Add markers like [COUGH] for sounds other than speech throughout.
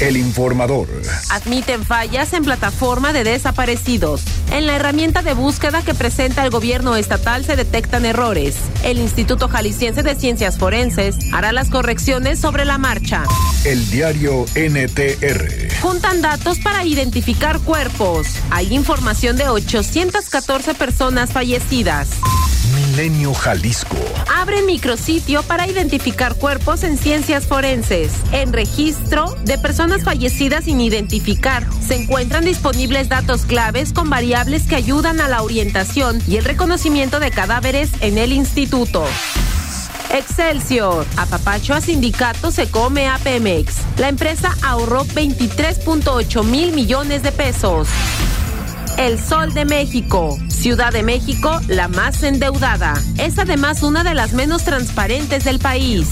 El informador. Admiten fallas en plataforma de desaparecidos. En la herramienta de búsqueda que presenta el gobierno estatal se detectan errores. El Instituto Jalisciense de Ciencias Forenses hará las correcciones sobre la marcha. El diario NTR. Juntan datos para identificar cuerpos. Hay información de 814 personas fallecidas. Jalisco. Abre micrositio para identificar cuerpos en ciencias forenses. En registro de personas fallecidas sin identificar, se encuentran disponibles datos claves con variables que ayudan a la orientación y el reconocimiento de cadáveres en el instituto. Excelsior. Apapacho a sindicato se come a Pemex. La empresa ahorró 23.8 mil millones de pesos. El Sol de México. Ciudad de México, la más endeudada. Es además una de las menos transparentes del país.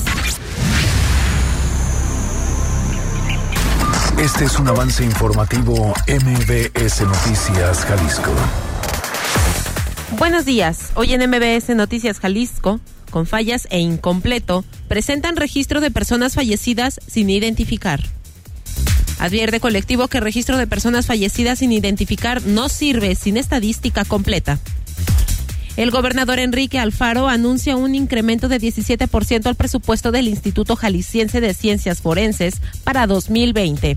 Este es un avance informativo MBS Noticias Jalisco. Buenos días. Hoy en MBS Noticias Jalisco, con fallas e incompleto, presentan registro de personas fallecidas sin identificar. Advierte colectivo que registro de personas fallecidas sin identificar no sirve sin estadística completa. El gobernador Enrique Alfaro anuncia un incremento de 17% al presupuesto del Instituto Jalisciense de Ciencias Forenses para 2020.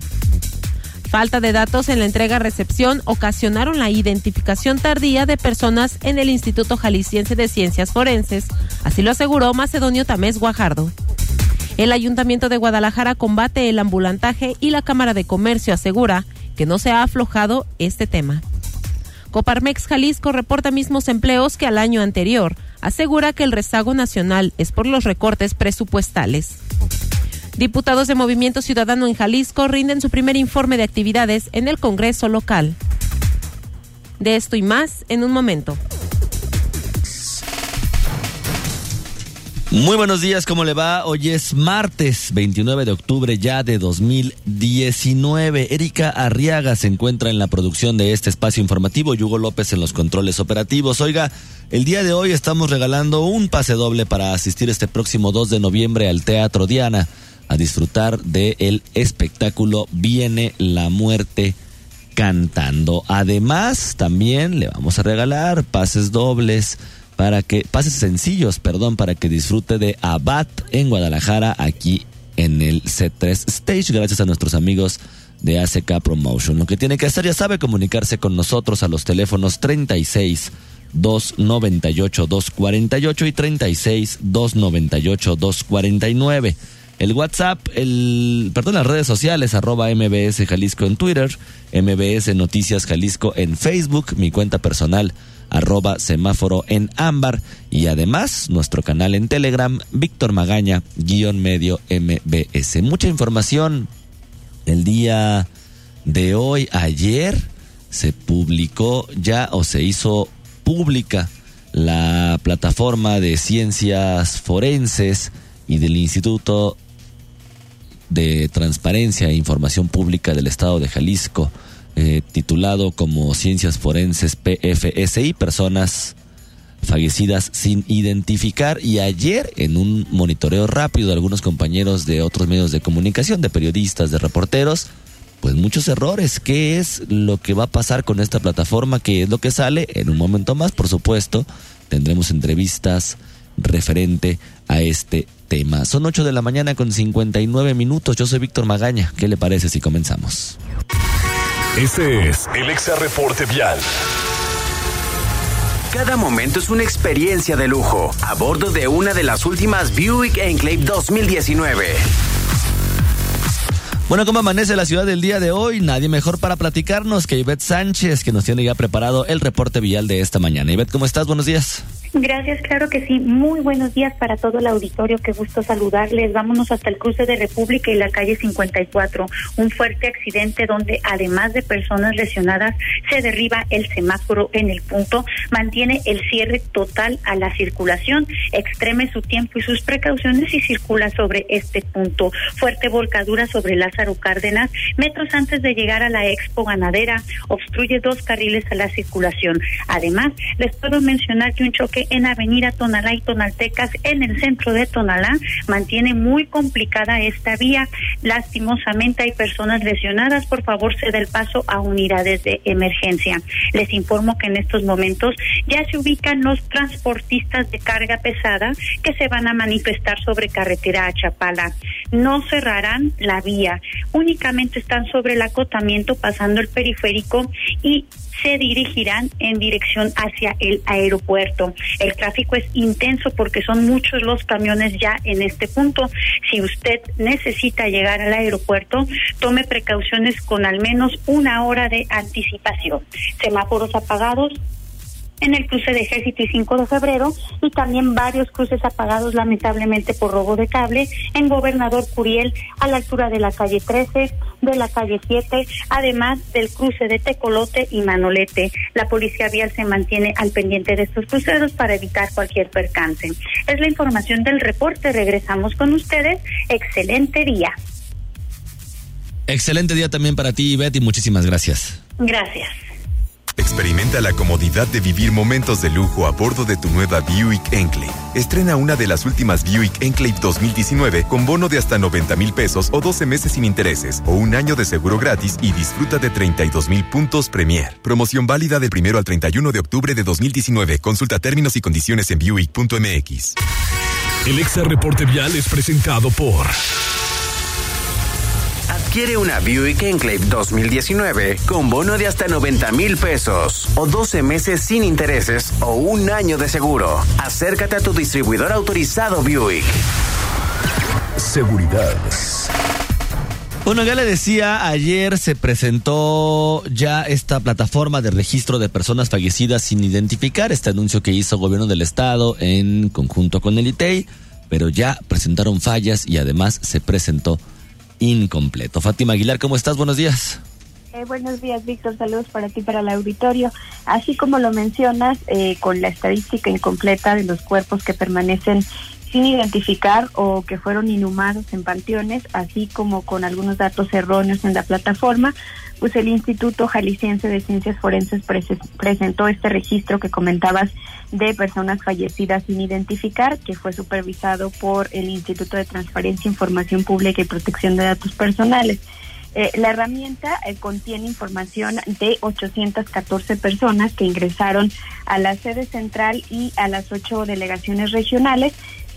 Falta de datos en la entrega-recepción ocasionaron la identificación tardía de personas en el Instituto Jalisciense de Ciencias Forenses, así lo aseguró Macedonio Tamés Guajardo. El Ayuntamiento de Guadalajara combate el ambulantaje y la Cámara de Comercio asegura que no se ha aflojado este tema. Coparmex Jalisco reporta mismos empleos que al año anterior. Asegura que el rezago nacional es por los recortes presupuestales. Diputados de Movimiento Ciudadano en Jalisco rinden su primer informe de actividades en el Congreso local. De esto y más en un momento. Muy buenos días, ¿cómo le va? Hoy es martes 29 de octubre ya de 2019. Erika Arriaga se encuentra en la producción de este espacio informativo y Hugo López en los controles operativos. Oiga, el día de hoy estamos regalando un pase doble para asistir este próximo 2 de noviembre al Teatro Diana a disfrutar del el espectáculo Viene la Muerte cantando. Además, también le vamos a regalar pases dobles para que, pases sencillos, perdón, para que disfrute de Abad en Guadalajara, aquí en el C3 Stage, gracias a nuestros amigos de ACK Promotion. Lo que tiene que hacer, ya sabe, comunicarse con nosotros a los teléfonos 36 298 248 y 36 298 249. El WhatsApp, el, perdón, las redes sociales, arroba MBS Jalisco en Twitter, MBS Noticias Jalisco en Facebook, mi cuenta personal, arroba semáforo en ámbar. Y además nuestro canal en Telegram, Víctor Magaña, guion medio MBS. Mucha información. El día de hoy, ayer se publicó ya o se hizo pública la plataforma de ciencias forenses y del Instituto de Transparencia e Información Pública del Estado de Jalisco eh, titulado como Ciencias Forenses PFSI, personas fallecidas sin identificar y ayer en un monitoreo rápido de algunos compañeros de otros medios de comunicación, de periodistas, de reporteros, pues muchos errores. ¿Qué es lo que va a pasar con esta plataforma? ¿Qué es lo que sale? En un momento más, por supuesto, tendremos entrevistas referente a este tema. Son 8 de la mañana con 59 minutos. Yo soy Víctor Magaña. ¿Qué le parece si comenzamos? Este es el Exa Reporte Vial. Cada momento es una experiencia de lujo a bordo de una de las últimas Buick Enclave 2019. Bueno, ¿cómo amanece la ciudad del día de hoy? Nadie mejor para platicarnos que Ivette Sánchez, que nos tiene ya preparado el reporte vial de esta mañana. Ivette, ¿cómo estás? Buenos días. Gracias, claro que sí. Muy buenos días para todo el auditorio. Qué gusto saludarles. Vámonos hasta el cruce de República y la calle 54. Un fuerte accidente donde, además de personas lesionadas, se derriba el semáforo en el punto. Mantiene el cierre total a la circulación. Extreme su tiempo y sus precauciones y circula sobre este punto. Fuerte volcadura sobre Lázaro Cárdenas. Metros antes de llegar a la expo ganadera. Obstruye dos carriles a la circulación. Además, les puedo mencionar que un choque en Avenida Tonalá y Tonaltecas en el centro de Tonalá mantiene muy complicada esta vía. Lastimosamente hay personas lesionadas. Por favor, se el paso a unidades de emergencia. Les informo que en estos momentos ya se ubican los transportistas de carga pesada que se van a manifestar sobre carretera a Chapala. No cerrarán la vía, únicamente están sobre el acotamiento pasando el periférico y se dirigirán en dirección hacia el aeropuerto. El tráfico es intenso porque son muchos los camiones ya en este punto. Si usted necesita llegar al aeropuerto, tome precauciones con al menos una hora de anticipación. Semáforos apagados, en el cruce de Ejército y 5 de febrero y también varios cruces apagados lamentablemente por robo de cable en Gobernador Curiel a la altura de la calle 13, de la calle 7, además del cruce de Tecolote y Manolete. La policía vial se mantiene al pendiente de estos cruceros para evitar cualquier percance. Es la información del reporte. Regresamos con ustedes. Excelente día. Excelente día también para ti, Betty. Muchísimas gracias. Gracias. Experimenta la comodidad de vivir momentos de lujo a bordo de tu nueva Buick Enclave. Estrena una de las últimas Buick Enclave 2019 con bono de hasta 90 mil pesos o 12 meses sin intereses o un año de seguro gratis y disfruta de 32 mil puntos Premier. Promoción válida del primero al 31 de octubre de 2019. Consulta términos y condiciones en Buick.mx. El Exa Reporte Vial es presentado por... Adquiere una Buick Enclave 2019 con bono de hasta 90 mil pesos o 12 meses sin intereses o un año de seguro. Acércate a tu distribuidor autorizado Buick. Seguridad. Bueno, ya le decía, ayer se presentó ya esta plataforma de registro de personas fallecidas sin identificar, este anuncio que hizo el gobierno del estado en conjunto con el ITEI, pero ya presentaron fallas y además se presentó incompleto. Fátima Aguilar, ¿cómo estás? Buenos días. Eh, buenos días, Víctor. Saludos para ti, para el auditorio. Así como lo mencionas, eh, con la estadística incompleta de los cuerpos que permanecen sin identificar o que fueron inhumados en panteones, así como con algunos datos erróneos en la plataforma, pues el Instituto Jalisciense de Ciencias Forenses presentó este registro que comentabas de personas fallecidas sin identificar, que fue supervisado por el Instituto de Transparencia, Información Pública y Protección de Datos Personales. Eh, la herramienta eh, contiene información de 814 personas que ingresaron a la sede central y a las ocho delegaciones regionales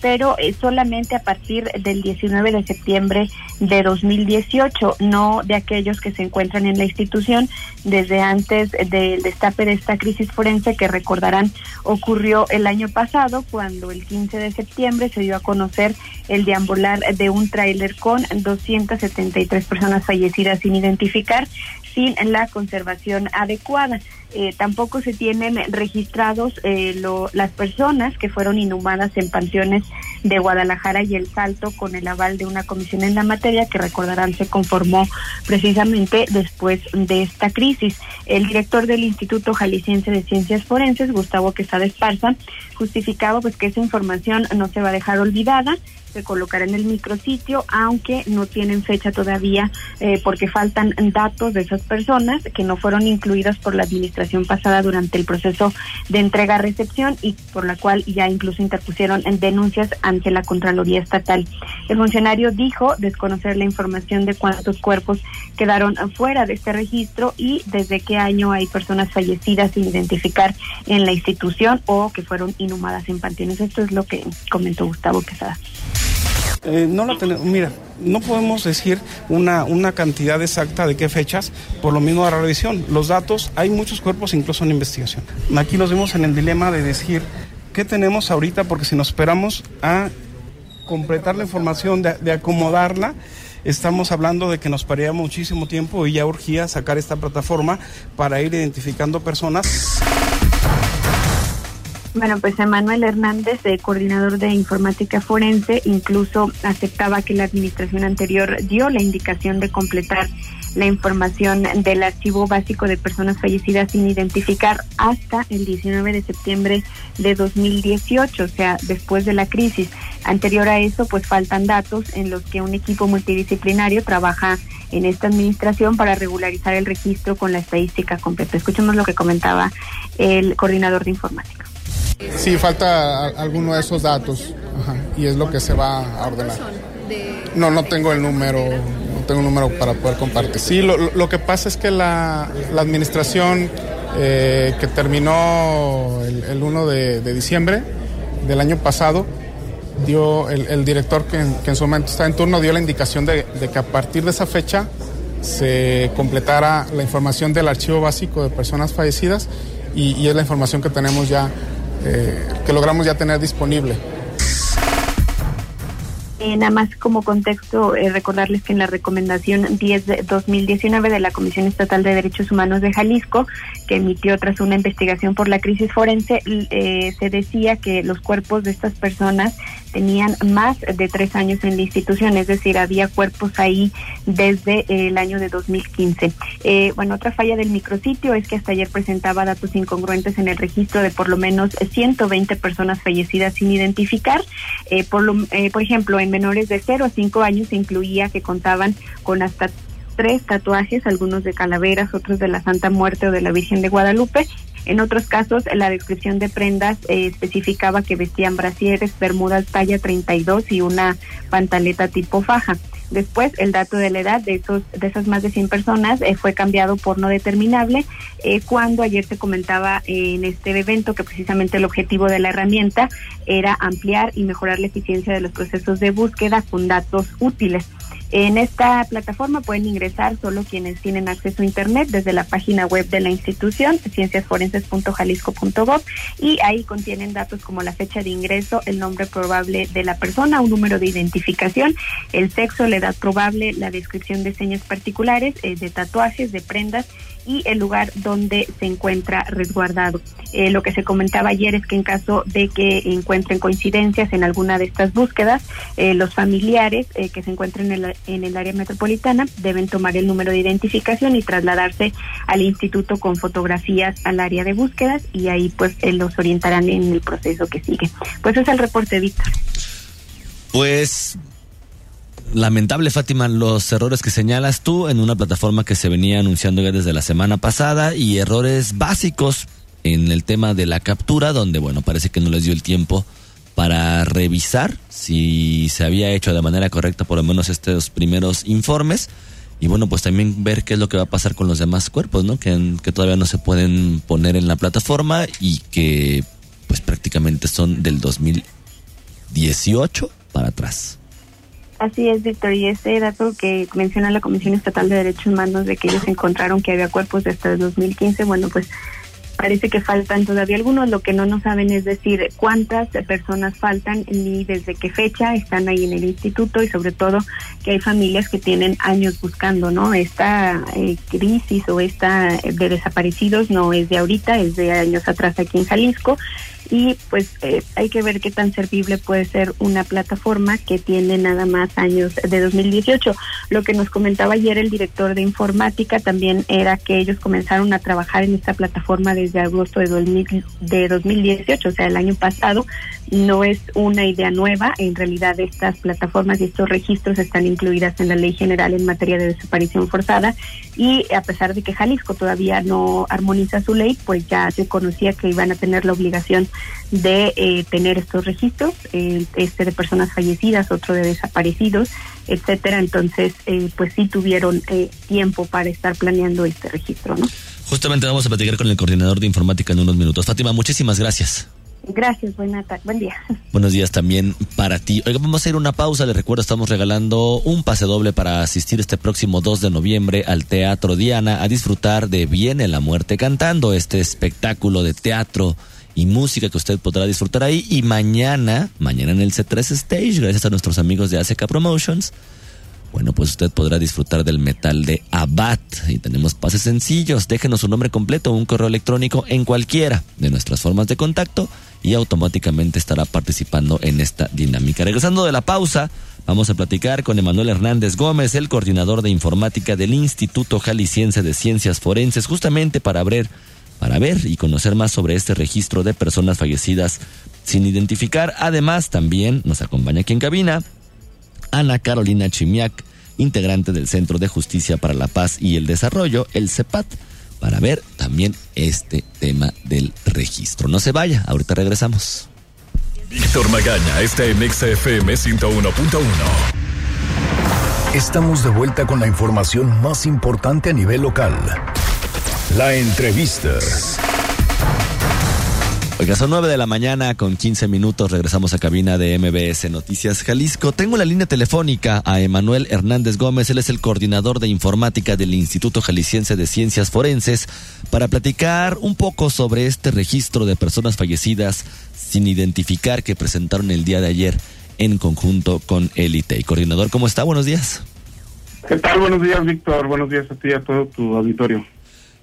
pero eh, solamente a partir del 19 de septiembre de 2018, no de aquellos que se encuentran en la institución desde antes del destape de esta crisis forense que recordarán ocurrió el año pasado cuando el 15 de septiembre se dio a conocer el deambular de un tráiler con 273 personas fallecidas sin identificar sin la conservación adecuada. Eh, tampoco se tienen registrados eh, las personas que fueron inhumadas en panteones de Guadalajara y El Salto con el aval de una comisión en la materia que recordarán se conformó precisamente después de esta crisis. El director del Instituto Jalisciense de Ciencias Forenses, Gustavo Quesada Esparza, justificaba pues que esa información no se va a dejar olvidada se colocará en el micrositio, aunque no tienen fecha todavía eh, porque faltan datos de esas personas que no fueron incluidas por la administración pasada durante el proceso de entrega-recepción y por la cual ya incluso interpusieron denuncias ante la Contraloría Estatal. El funcionario dijo desconocer la información de cuántos cuerpos quedaron fuera de este registro y desde qué año hay personas fallecidas sin identificar en la institución o que fueron inhumadas en panteones. Esto es lo que comentó Gustavo Quesada. Eh, no la tenemos, mira, no podemos decir una, una cantidad exacta de qué fechas, por lo mismo de la revisión. Los datos, hay muchos cuerpos incluso en investigación. Aquí nos vemos en el dilema de decir qué tenemos ahorita, porque si nos esperamos a completar la información, de, de acomodarla, estamos hablando de que nos paría muchísimo tiempo y ya urgía sacar esta plataforma para ir identificando personas. Bueno, pues Emanuel Hernández, eh, coordinador de informática forense, incluso aceptaba que la administración anterior dio la indicación de completar la información del archivo básico de personas fallecidas sin identificar hasta el 19 de septiembre de 2018, o sea, después de la crisis. Anterior a eso, pues faltan datos en los que un equipo multidisciplinario trabaja en esta administración para regularizar el registro con la estadística completa. Escuchemos lo que comentaba el coordinador de informática. Sí, falta alguno de esos datos y es lo que se va a ordenar. No, no tengo el número, no tengo un número para poder compartir. Sí, lo, que pasa es que la, administración eh, que terminó el, 1 de, diciembre del año pasado, dio el, director que en, su momento está en turno dio la indicación de, que a partir de esa fecha se completara la información del archivo básico de personas fallecidas y es la información que tenemos ya eh, que logramos ya tener disponible. Eh, nada más como contexto, eh, recordarles que en la recomendación 10 de 2019 de la Comisión Estatal de Derechos Humanos de Jalisco, que emitió tras una investigación por la crisis forense, se decía que los cuerpos de estas personas tenían más de tres años en la institución, es decir, había cuerpos ahí desde el año de 2015. Eh, bueno, otra falla del micrositio es que hasta ayer presentaba datos incongruentes en el registro de por lo menos 120 personas fallecidas sin identificar. Eh, por, lo, eh, por ejemplo, en menores de 0 a 5 años incluía que contaban con hasta tres tatuajes, algunos de calaveras, otros de la Santa Muerte o de la Virgen de Guadalupe, en otros casos, la descripción de prendas eh, especificaba que vestían brasieres, bermudas talla 32 y una pantaleta tipo faja. Después, el dato de la edad de esos de esas más de 100 personas eh, fue cambiado por no determinable eh, cuando ayer se comentaba en este evento que precisamente el objetivo de la herramienta era ampliar y mejorar la eficiencia de los procesos de búsqueda con datos útiles. En esta plataforma pueden ingresar solo quienes tienen acceso a Internet desde la página web de la institución, cienciasforenses.jalisco.gov, y ahí contienen datos como la fecha de ingreso, el nombre probable de la persona, un número de identificación, el sexo, la edad probable, la descripción de señas particulares, eh, de tatuajes, de prendas y el lugar donde se encuentra resguardado. Eh, lo que se comentaba ayer es que en caso de que encuentren coincidencias en alguna de estas búsquedas, eh, los familiares eh, que se encuentren en el, en el área metropolitana deben tomar el número de identificación y trasladarse al instituto con fotografías al área de búsquedas y ahí pues los orientarán en el proceso que sigue. Pues es el reporte, Víctor. Pues lamentable, Fátima, los errores que señalas tú en una plataforma que se venía anunciando ya desde la semana pasada y errores básicos en el tema de la captura, donde, bueno, parece que no les dio el tiempo para revisar si se había hecho de manera correcta por lo menos estos primeros informes y bueno, pues también ver qué es lo que va a pasar con los demás cuerpos, ¿no? Que, que todavía no se pueden poner en la plataforma y que pues prácticamente son del 2018 para atrás. Así es, Víctor, y ese dato que menciona la Comisión Estatal de Derechos Humanos de que ellos encontraron que había cuerpos hasta el 2015, bueno, pues parece que faltan todavía algunos. Lo que no nos saben es decir cuántas personas faltan ni desde qué fecha están ahí en el instituto y sobre todo que hay familias que tienen años buscando, ¿no? Esta eh, crisis o esta de desaparecidos no es de ahorita, es de años atrás aquí en Jalisco y pues eh, hay que ver qué tan servible puede ser una plataforma que tiene nada más años de 2018. Lo que nos comentaba ayer el director de informática también era que ellos comenzaron a trabajar en esta plataforma desde agosto de, 2000, de 2018, o sea, el año pasado. No es una idea nueva, en realidad estas plataformas y estos registros están incluidas en la Ley General en materia de desaparición forzada y a pesar de que Jalisco todavía no armoniza su ley, pues ya se conocía que iban a tener la obligación de eh, tener estos registros, este de personas fallecidas, otro de desaparecidos, etcétera. Entonces, eh, pues sí tuvieron eh, tiempo para estar planeando este registro, ¿no? Justamente vamos a platicar con el coordinador de informática en unos minutos. Fátima, muchísimas gracias. Gracias, buena buen día. [LAUGHS] Buenos días también para ti. Oiga, vamos a ir a una pausa. Les recuerdo, estamos regalando un pase doble para asistir este próximo 2 de noviembre al Teatro Diana a disfrutar de Viene la Muerte cantando, este espectáculo de teatro y música que usted podrá disfrutar ahí. Y mañana, mañana en el C3 Stage, gracias a nuestros amigos de ACK Promotions, bueno, pues usted podrá disfrutar del metal de Abad. Y tenemos pases sencillos. Déjenos su nombre completo un correo electrónico en cualquiera de nuestras formas de contacto y automáticamente estará participando en esta dinámica. Regresando de la pausa, vamos a platicar con Emanuel Hernández Gómez, el coordinador de informática del Instituto Jalisciense de Ciencias Forenses, justamente para ver, para ver y conocer más sobre este registro de personas fallecidas sin identificar. Además, también nos acompaña aquí en cabina Ana Carolina Chimiak, integrante del Centro de Justicia para la Paz y el Desarrollo, el CEPAT para ver también este tema del registro. No se vaya, ahorita regresamos. Víctor Magaña está en XFM 101.1. Estamos de vuelta con la información más importante a nivel local. La entrevista. Oiga, son 9 de la mañana con 15 minutos. Regresamos a cabina de MBS Noticias Jalisco. Tengo la línea telefónica a Emanuel Hernández Gómez. Él es el coordinador de informática del Instituto Jalisciense de Ciencias Forenses para platicar un poco sobre este registro de personas fallecidas sin identificar que presentaron el día de ayer en conjunto con el ITEI. Coordinador, ¿cómo está? Buenos días. ¿Qué tal? Buenos días, Víctor. Buenos días a ti y a todo tu auditorio.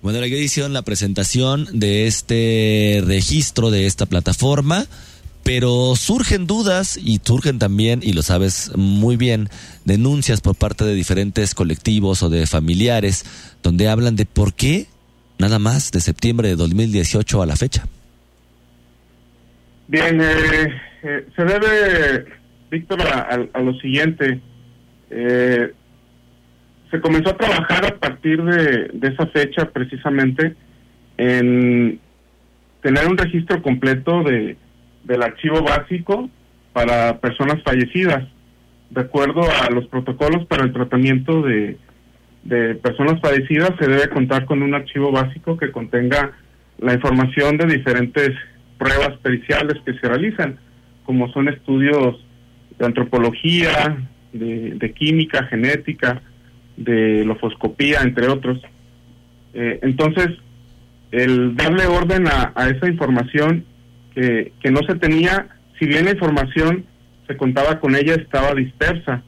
Bueno, la hicieron la presentación de este registro, de esta plataforma, pero surgen dudas y surgen también, y lo sabes muy bien, denuncias por parte de diferentes colectivos o de familiares donde hablan de por qué nada más de septiembre de 2018 a la fecha. Bien, eh, eh, se debe, Víctor, a, lo siguiente. Eh, se comenzó a trabajar a partir de, esa fecha precisamente en tener un registro completo de, del archivo básico para personas fallecidas, de acuerdo a los protocolos para el tratamiento de, de personas fallecidas, se debe contar con un archivo básico que contenga la información de diferentes pruebas periciales que se realizan, como son estudios de antropología, de, de química, genética, de lofoscopía, entre otros. Eh, entonces, el darle orden a, esa información que, que, no se tenía, si bien la información se contaba con ella, estaba dispersa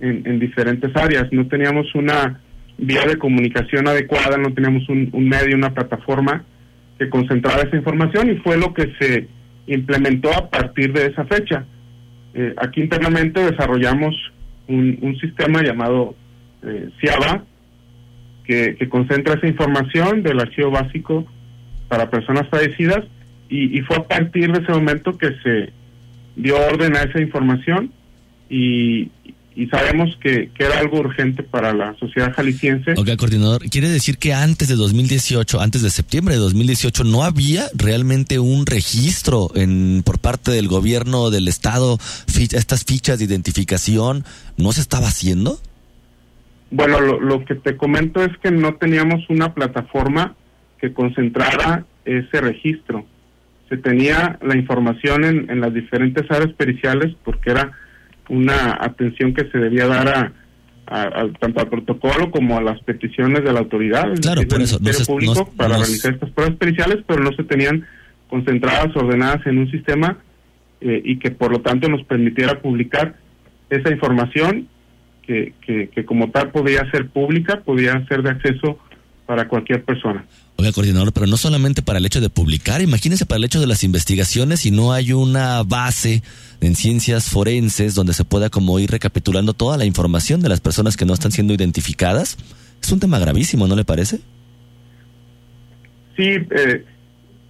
en, en diferentes áreas. No teníamos una vía de comunicación adecuada, no teníamos un, medio, una plataforma que concentrara esa información y fue lo que se implementó a partir de esa fecha. Eh, aquí internamente desarrollamos un, un sistema llamado eh, CIABA, que, concentra esa información del archivo básico para personas fallecidas y, fue a partir de ese momento que se dio orden a esa información y, sabemos que, era algo urgente para la sociedad jalisciense. Ok, coordinador, ¿quiere decir que antes de 2018, antes de septiembre de 2018, no había realmente un registro en por parte del gobierno del estado, estas fichas de identificación, no se estaba haciendo? Bueno, lo, que te comento es que no teníamos una plataforma que concentrara ese registro. Se tenía la información en, las diferentes áreas periciales porque era una atención que se debía dar a, tanto al protocolo como a las peticiones de la autoridad, claro, por eso, Ministerio Público, para realizar estas pruebas periciales, pero no se tenían concentradas, ordenadas en un sistema eh, y que por lo tanto nos permitiera publicar esa información que, que, como tal podía ser pública, podía ser de acceso para cualquier persona. Oiga, coordinador, pero no solamente para el hecho de publicar, imagínense para el hecho de las investigaciones si no hay una base en ciencias forenses donde se pueda como ir recapitulando toda la información de las personas que no están siendo identificadas. Es un tema gravísimo, ¿no le parece? Sí, eh,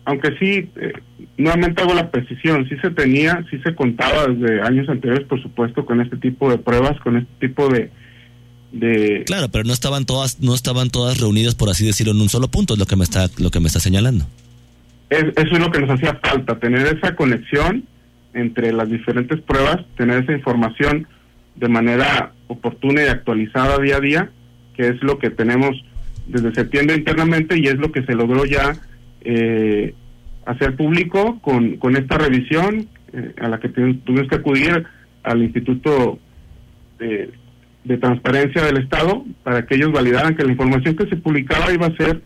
aunque sí, eh, nuevamente hago la precisión, sí se tenía, sí se contaba desde años anteriores, por supuesto, con este tipo de pruebas, con este tipo de, de claro, pero no estaban todas, no estaban todas reunidas, por así decirlo, en un solo punto, es lo que me está, lo que me está señalando. eso es lo que nos hacía falta, tener esa conexión entre las diferentes pruebas, tener esa información de manera oportuna y actualizada día a día, que es lo que tenemos desde septiembre internamente y es lo que se logró ya eh, hacer público con, con esta revisión eh, a la que tuvimos que acudir al Instituto de, Transparencia del Estado para que ellos validaran que la información que se publicaba iba a ser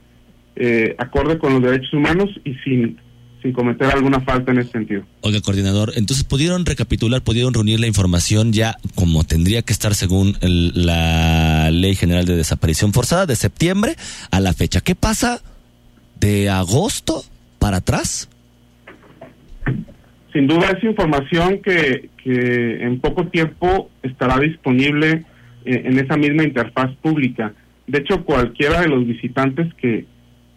eh, acorde con los derechos humanos y sin sin cometer alguna falta en ese sentido. Oiga, coordinador, entonces pudieron recapitular, pudieron reunir la información ya como tendría que estar según la Ley General de Desaparición Forzada de septiembre a la fecha. ¿Qué pasa de agosto para atrás? sin duda es información que, que en poco tiempo estará disponible eh, en esa misma interfaz pública. De hecho, cualquiera de los visitantes que,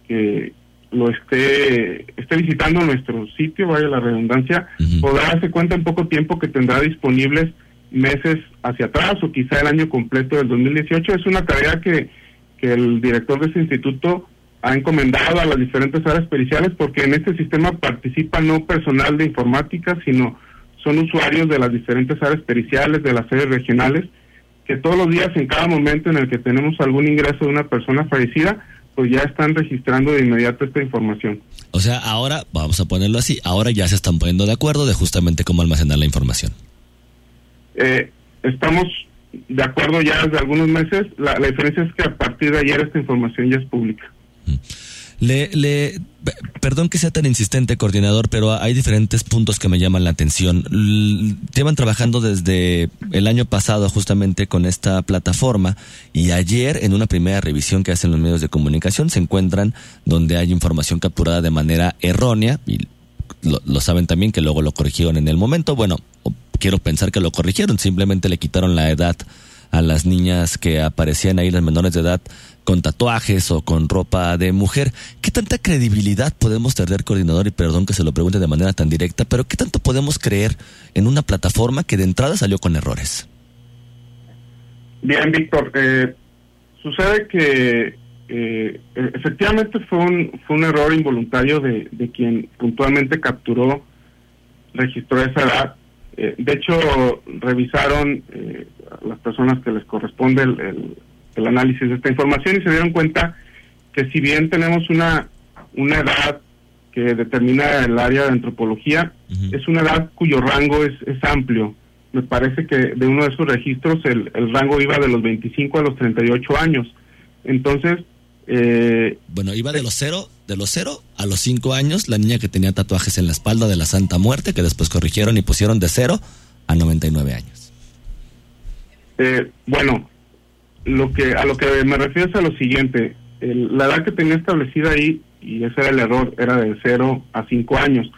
que lo esté, esté visitando nuestro sitio, vaya la redundancia, podrá darse cuenta en poco tiempo que tendrá disponibles meses hacia atrás o quizá el año completo del 2018. Es una tarea que, que el director de ese instituto ha encomendado a las diferentes áreas periciales porque en este sistema participa no personal de informática, sino son usuarios de las diferentes áreas periciales, de las sedes regionales, que todos los días, en cada momento en el que tenemos algún ingreso de una persona fallecida, pues ya están registrando de inmediato esta información. O sea, ahora, vamos a ponerlo así, ahora ya se están poniendo de acuerdo de justamente cómo almacenar la información. Eh, estamos de acuerdo ya desde algunos meses, la, la diferencia es que a partir de ayer esta información ya es pública. Le, le, perdón que sea tan insistente, coordinador, pero hay diferentes puntos que me llaman la atención. llevan trabajando desde el año pasado justamente con esta plataforma y ayer en una primera revisión que hacen los medios de comunicación se encuentran donde hay información capturada de manera errónea y lo, lo saben también que luego lo corrigieron en el momento. Bueno, quiero pensar que lo corrigieron, simplemente le quitaron la edad a las niñas que aparecían ahí, las menores de edad, con tatuajes o con ropa de mujer. ¿Qué tanta credibilidad podemos tener, coordinador? Y perdón que se lo pregunte de manera tan directa, pero ¿qué tanto podemos creer en una plataforma que de entrada salió con errores? Bien, Víctor. Eh, sucede que eh, efectivamente fue un, fue un error involuntario de, quien puntualmente capturó, registró esa edad. Eh, de hecho, revisaron eh, las personas que les corresponde el, análisis de esta información y se dieron cuenta que si bien tenemos una, una edad que determina el área de antropología, es una edad cuyo rango es, es amplio. Me parece que de uno de esos registros el, el rango iba de los 25 a los 38 años. Entonces, eh, bueno, iba de los cero, de los cero a los cinco años, la niña que tenía tatuajes en la espalda de la Santa Muerte, que después corrigieron y pusieron de cero a 99 años. Eh, bueno, lo que a lo que me refiero es a lo siguiente. la edad que tenía establecida ahí, y ese era el error, era de 0 a 5 años.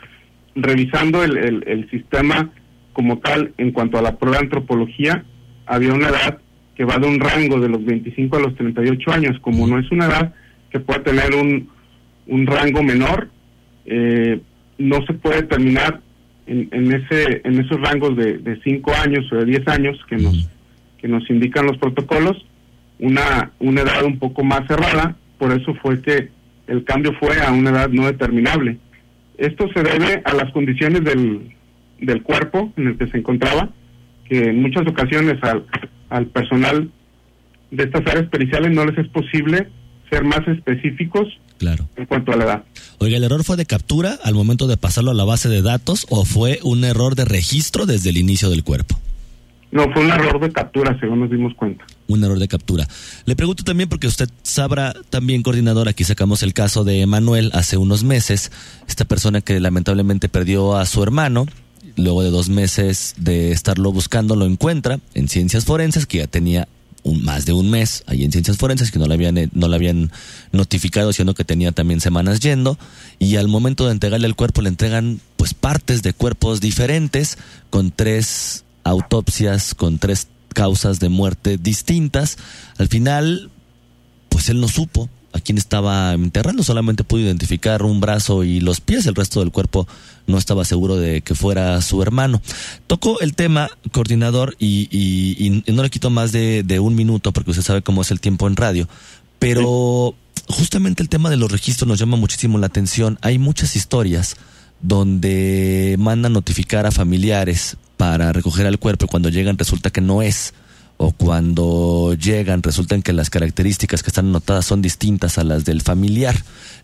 Revisando el, el, sistema como tal, en cuanto a la prueba de antropología, había una edad que va de un rango de los 25 a los 38 años. Como no es una edad que pueda tener un, un rango menor, eh, no se puede determinar en, en, ese, en esos rangos de, de 5 años o de 10 años que nos que nos indican los protocolos, una, una edad un poco más cerrada, por eso fue que el cambio fue a una edad no determinable. Esto se debe a las condiciones del, del cuerpo en el que se encontraba, que en muchas ocasiones al, al personal de estas áreas periciales no les es posible ser más específicos claro. en cuanto a la edad. Oiga, ¿el error fue de captura al momento de pasarlo a la base de datos o fue un error de registro desde el inicio del cuerpo? No, fue un error de captura, según nos dimos cuenta. Un error de captura. Le pregunto también porque usted sabrá también, coordinador, aquí sacamos el caso de Emanuel hace unos meses, esta persona que lamentablemente perdió a su hermano, luego de dos meses de estarlo buscando, lo encuentra en ciencias forenses, que ya tenía un, más de un mes ahí en ciencias forenses, que no le habían, eh, no le habían notificado, sino que tenía también semanas yendo, y al momento de entregarle el cuerpo le entregan pues partes de cuerpos diferentes, con tres autopsias con tres causas de muerte distintas. Al final, pues él no supo a quién estaba enterrando, solamente pudo identificar un brazo y los pies, el resto del cuerpo no estaba seguro de que fuera su hermano. Tocó el tema, coordinador, y, y, no le quito más de, de, un minuto porque usted sabe cómo es el tiempo en radio, pero justamente el tema de los registros nos llama muchísimo la atención. Hay muchas historias donde mandan notificar a familiares para recoger al cuerpo y cuando llegan resulta que no es o cuando llegan resultan que las características que están anotadas son distintas a las del familiar.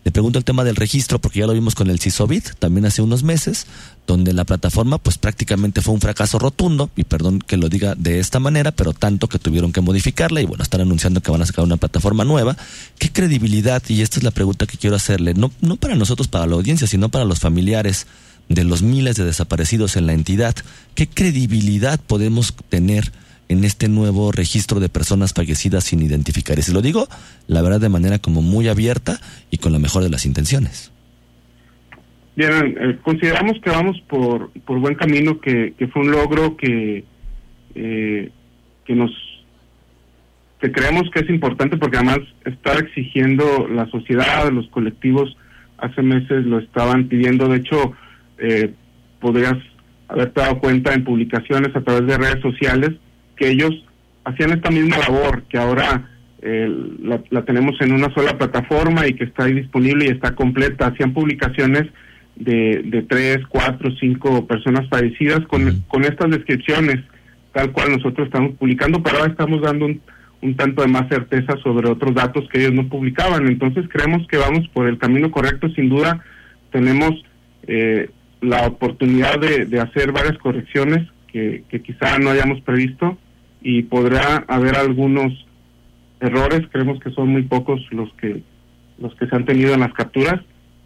Le pregunto el tema del registro porque ya lo vimos con el CISOBIT también hace unos meses, donde la plataforma pues prácticamente fue un fracaso rotundo, y perdón que lo diga de esta manera, pero tanto que tuvieron que modificarla y bueno, están anunciando que van a sacar una plataforma nueva. ¿Qué credibilidad? Y esta es la pregunta que quiero hacerle, no, no para nosotros, para la audiencia, sino para los familiares de los miles de desaparecidos en la entidad. ¿Qué credibilidad podemos tener? en este nuevo registro de personas fallecidas sin identificar. Y se lo digo, la verdad, de manera como muy abierta y con la mejor de las intenciones. Bien, eh, consideramos que vamos por, por buen camino, que, que fue un logro que, eh, que nos que creemos que es importante porque además estar exigiendo la sociedad, los colectivos, hace meses lo estaban pidiendo. De hecho, eh, podrías haberte dado cuenta en publicaciones a través de redes sociales que ellos hacían esta misma labor, que ahora eh, la, tenemos en una sola plataforma y que está ahí disponible y está completa. Hacían publicaciones de, de tres, cuatro, cinco personas fallecidas con, con estas descripciones, tal cual nosotros estamos publicando, pero ahora estamos dando un, un tanto de más certeza sobre otros datos que ellos no publicaban. Entonces creemos que vamos por el camino correcto. Sin duda tenemos eh, la oportunidad de, hacer varias correcciones que, que quizá no hayamos previsto y podrá haber algunos errores. Creemos que son muy pocos los que los que se han tenido en las capturas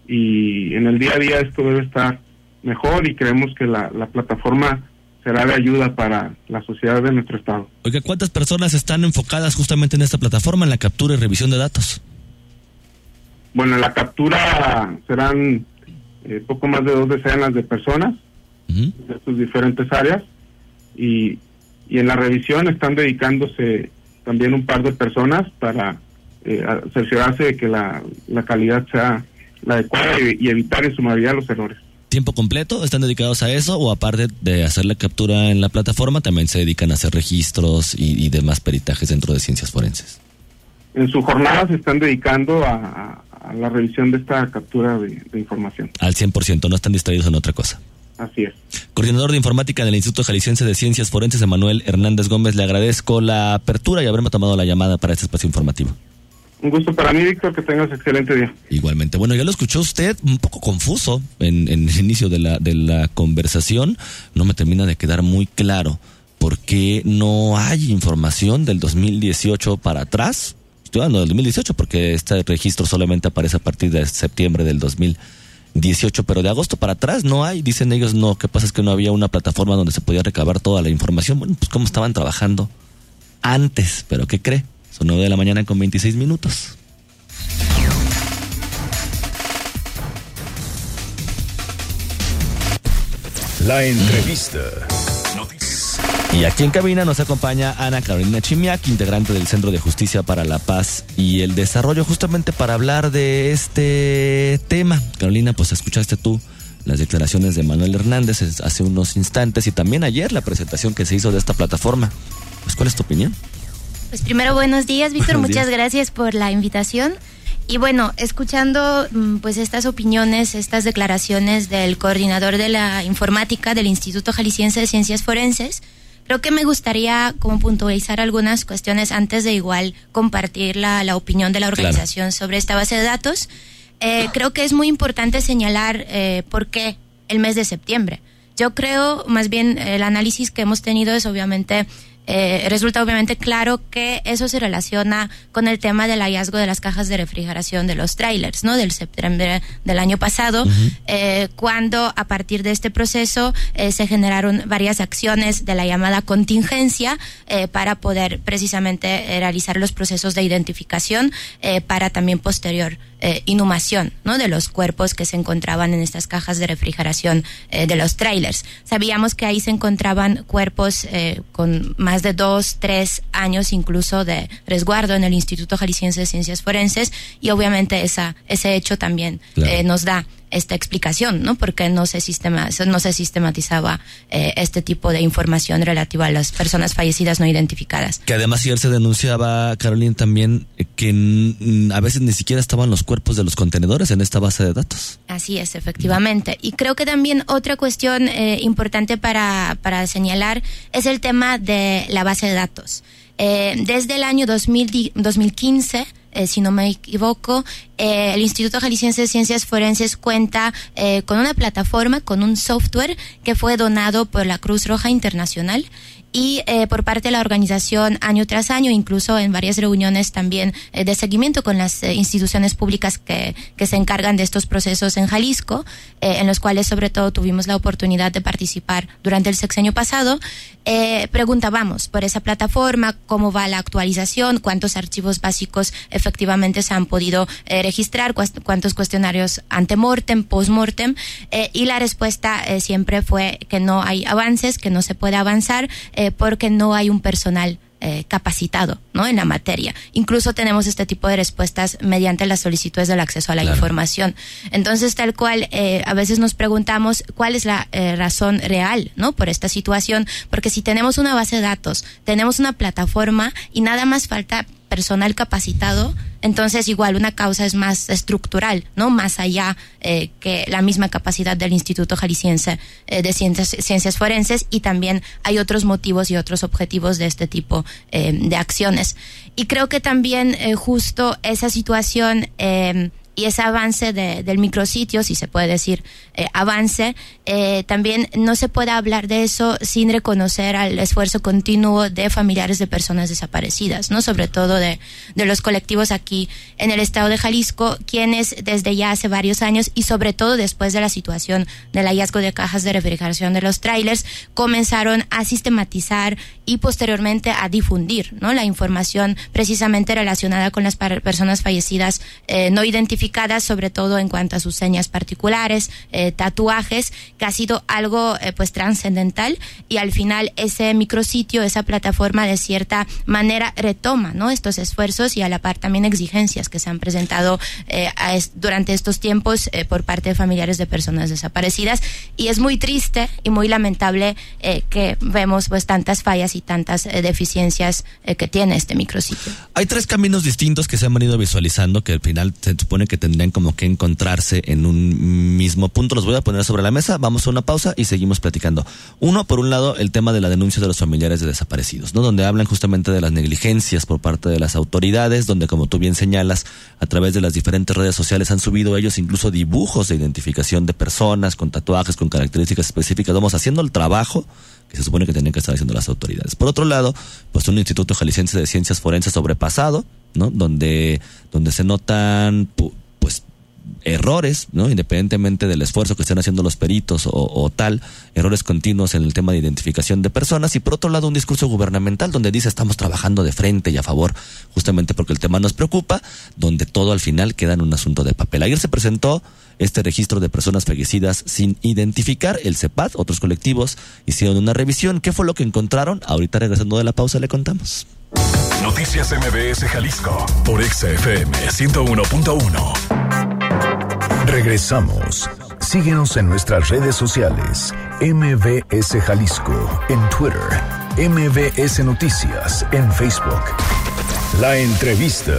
y en el día a día esto debe estar mejor y creemos que la, la plataforma será de ayuda para la sociedad de nuestro estado. Oiga, ¿cuántas personas están enfocadas justamente en esta plataforma, en la captura y revisión de datos? Bueno, en la captura serán eh, poco más de dos decenas de personas de sus diferentes áreas y, y en la revisión están dedicándose también un par de personas para eh, cerciorarse de que la, la calidad sea la adecuada y, y evitar en su mayoría los errores. Tiempo completo están dedicados a eso o aparte de hacer la captura en la plataforma también se dedican a hacer registros y, demás peritajes dentro de ciencias forenses? En su jornada se están dedicando a, la revisión de esta captura de, información. Al 100%, no están distraídos en otra cosa. Así es. Coordinador de Informática del Instituto Jalisciense de Ciencias Forenses, Emanuel Hernández Gómez, le agradezco la apertura y haberme tomado la llamada para este espacio informativo. Un gusto para mí, Víctor, que tengas excelente día. Igualmente. Bueno, ya lo escuchó usted un poco confuso en, el inicio de la, de la conversación. No me termina de quedar muy claro por qué no hay información del 2018 para atrás. Estoy hablando del 2018 porque este registro solamente aparece a partir de septiembre del 2018, pero de agosto para atrás no hay. Dicen ellos, no, ¿qué pasa es que no había una plataforma donde se podía recabar toda la información. Bueno, pues cómo estaban trabajando antes, pero ¿qué cree? Son 9 de la mañana con 26 minutos. La entrevista. Y aquí en cabina nos acompaña Ana Carolina Chimiak, integrante del Centro de Justicia para la Paz y el Desarrollo, justamente para hablar de este tema. Carolina, pues escuchaste tú las declaraciones de Manuel Hernández hace unos instantes y también ayer la presentación que se hizo de esta plataforma. Pues, ¿cuál es tu opinión? Pues primero buenos días, Víctor, muchas gracias por la invitación. Y bueno, escuchando mm, pues estas opiniones, estas declaraciones del coordinador de la informática del Instituto Jalisciense de Ciencias Forenses, creo que me gustaría como puntualizar algunas cuestiones antes de igual compartir la, la opinión de la organización sobre esta base de datos. Eh, creo que es muy importante señalar eh, por qué el mes de septiembre. Yo creo, más bien, el análisis que hemos tenido es obviamente eh, resulta obviamente claro que eso se relaciona con el tema del hallazgo de las cajas de refrigeración de los trailers, ¿no? Del septiembre del año pasado, eh, cuando a partir de este proceso eh, se generaron varias acciones de la llamada contingencia para poder precisamente realizar los procesos de identificación para también posterior inhumación, ¿no? De los cuerpos que se encontraban en estas cajas de refrigeración de los trailers. Sabíamos que ahí se encontraban cuerpos con más de dos, tres años incluso de resguardo en el Instituto Jalisciense de Ciencias Forenses y obviamente esa, ese hecho también eh, nos da esta explicación, ¿no? Porque no se, sistema, no se sistematizaba eh, este tipo de información relativa a las personas fallecidas no identificadas. Que además ayer se denunciaba, Carolina, también eh, que a veces ni siquiera estaban los cuerpos de los contenedores en esta base de datos. Así es, efectivamente. Y creo que también otra cuestión eh, importante para, para señalar es el tema de la base de datos. desde el año 2000, 2015 eh, si no me equivoco, eh, el Instituto Jalisciense de Ciencias Forenses cuenta eh, con una plataforma, con un software que fue donado por la Cruz Roja Internacional y eh, por parte de la organización año tras año, incluso en varias reuniones también eh, de seguimiento con las eh, instituciones públicas que, que, se encargan de estos procesos en Jalisco, en los cuales sobre todo tuvimos la oportunidad de participar durante el sexenio pasado, preguntábamos por esa plataforma, cómo va la actualización, cuántos archivos básicos efectivamente se han podido registrar, cuántos cuestionarios antemortem, postmortem, y la respuesta siempre fue que no hay avances, que no se puede avanzar, eh, porque no hay un personal eh, capacitado ¿no? en la materia. Incluso tenemos este tipo de respuestas mediante las solicitudes del acceso a la información. Entonces, tal cual, eh, a veces nos preguntamos cuál es la razón real ¿no? por esta situación, porque si tenemos una base de datos, tenemos una plataforma y nada más falta personal capacitado, entonces igual una causa es más estructural, ¿no? Más allá eh, que la misma capacidad del Instituto Jalisciense eh, de Ciencias, Ciencias Forenses y también hay otros motivos y otros objetivos de este tipo eh, de acciones. Y creo que también justo esa situación y ese avance de, del micrositio, si se puede decir eh, avance, eh, también no se puede hablar de eso sin reconocer al esfuerzo continuo de familiares de personas desaparecidas, no sobre todo de, de los colectivos aquí en el estado de Jalisco, quienes desde ya hace varios años y sobre todo después de la situación del hallazgo de cajas de refrigeración de los trailers, comenzaron a sistematizar y posteriormente a difundir ¿no? la información precisamente relacionada con las personas fallecidas eh, no identificadas sobre todo en cuanto a sus señas particulares, eh, tatuajes, que ha sido algo eh, pues trascendental y al final ese micrositio, esa plataforma de cierta manera retoma ¿no? estos esfuerzos y a la par también exigencias que se han presentado eh, durante estos tiempos por parte de familiares de personas desaparecidas y es muy triste y muy lamentable que vemos pues tantas fallas y tantas deficiencias que tiene este micrositio. Hay tres caminos distintos que se han venido visualizando que al final se supone que tendrían como que encontrarse en un mismo punto. Los voy a poner sobre la mesa, vamos a una pausa y seguimos platicando. Uno, por un lado, el tema de la denuncia de los familiares de desaparecidos, ¿no? Donde hablan justamente de las negligencias por parte de las autoridades, donde como tú bien señalas, a través de las diferentes redes sociales han subido ellos incluso dibujos de identificación de personas con tatuajes, con características específicas. Vamos haciendo el trabajo que se supone que tienen que estar haciendo las autoridades. Por otro lado, pues un Instituto Jalisciense de Ciencias Forenses sobrepasado, ¿no? Donde, donde se notan errores, ¿no? Independientemente del esfuerzo que estén haciendo los peritos o, tal, errores continuos en el tema de identificación de personas y por otro lado un discurso gubernamental donde dice estamos trabajando de frente y a favor justamente porque el tema nos preocupa, donde todo al final queda en un asunto de papel. Ayer se presentó este registro de personas fallecidas sin identificar, el CEPAD, otros colectivos hicieron una revisión. ¿Qué fue lo que encontraron? Ahorita regresando de la pausa le contamos. Noticias MBS Jalisco por XFM 101.1. Regresamos. Síguenos en nuestras redes sociales. MBS Jalisco en Twitter. MBS Noticias en Facebook. La entrevista.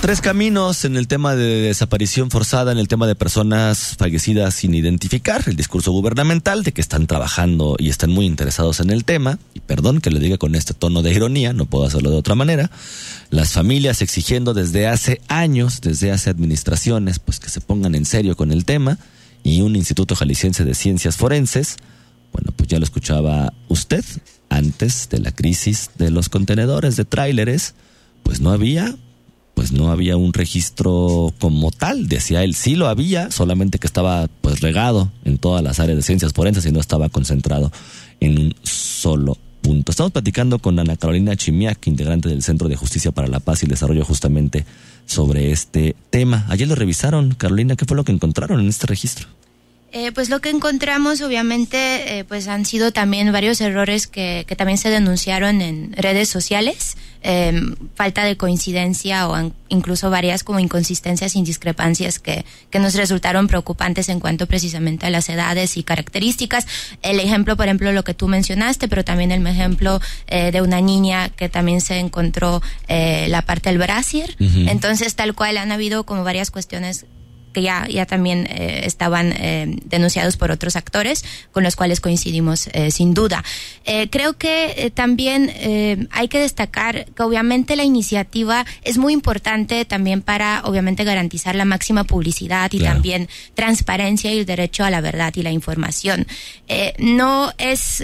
Tres caminos en el tema de desaparición forzada, en el tema de personas fallecidas sin identificar, el discurso gubernamental de que están trabajando y están muy interesados en el tema, y perdón que lo diga con este tono de ironía, no puedo hacerlo de otra manera, las familias exigiendo desde hace años, desde hace administraciones, pues que se pongan en serio con el tema, y un Instituto Jalisciense de Ciencias Forenses, bueno, pues ya lo escuchaba usted, antes de la crisis de los contenedores de tráileres, pues no había pues no había un registro como tal, decía él, sí lo había, solamente que estaba pues regado en todas las áreas de ciencias forenses y no estaba concentrado en un solo punto. Estamos platicando con Ana Carolina Chimiak, integrante del Centro de Justicia para la Paz y el Desarrollo justamente sobre este tema. Ayer lo revisaron, Carolina, ¿qué fue lo que encontraron en este registro? Eh, pues lo que encontramos, obviamente, eh, pues han sido también varios errores que, que también se denunciaron en redes sociales, eh, falta de coincidencia o incluso varias como inconsistencias y discrepancias que, que nos resultaron preocupantes en cuanto precisamente a las edades y características. El ejemplo, por ejemplo, lo que tú mencionaste, pero también el ejemplo eh, de una niña que también se encontró eh, la parte del brasier. Entonces, tal cual han habido como varias cuestiones que ya, ya también eh, estaban eh, denunciados por otros actores, con los cuales coincidimos eh, sin duda. creo que también hay que destacar que obviamente la iniciativa es muy importante también para, obviamente, garantizar la máxima publicidad y también transparencia y el derecho a la verdad y la información. no es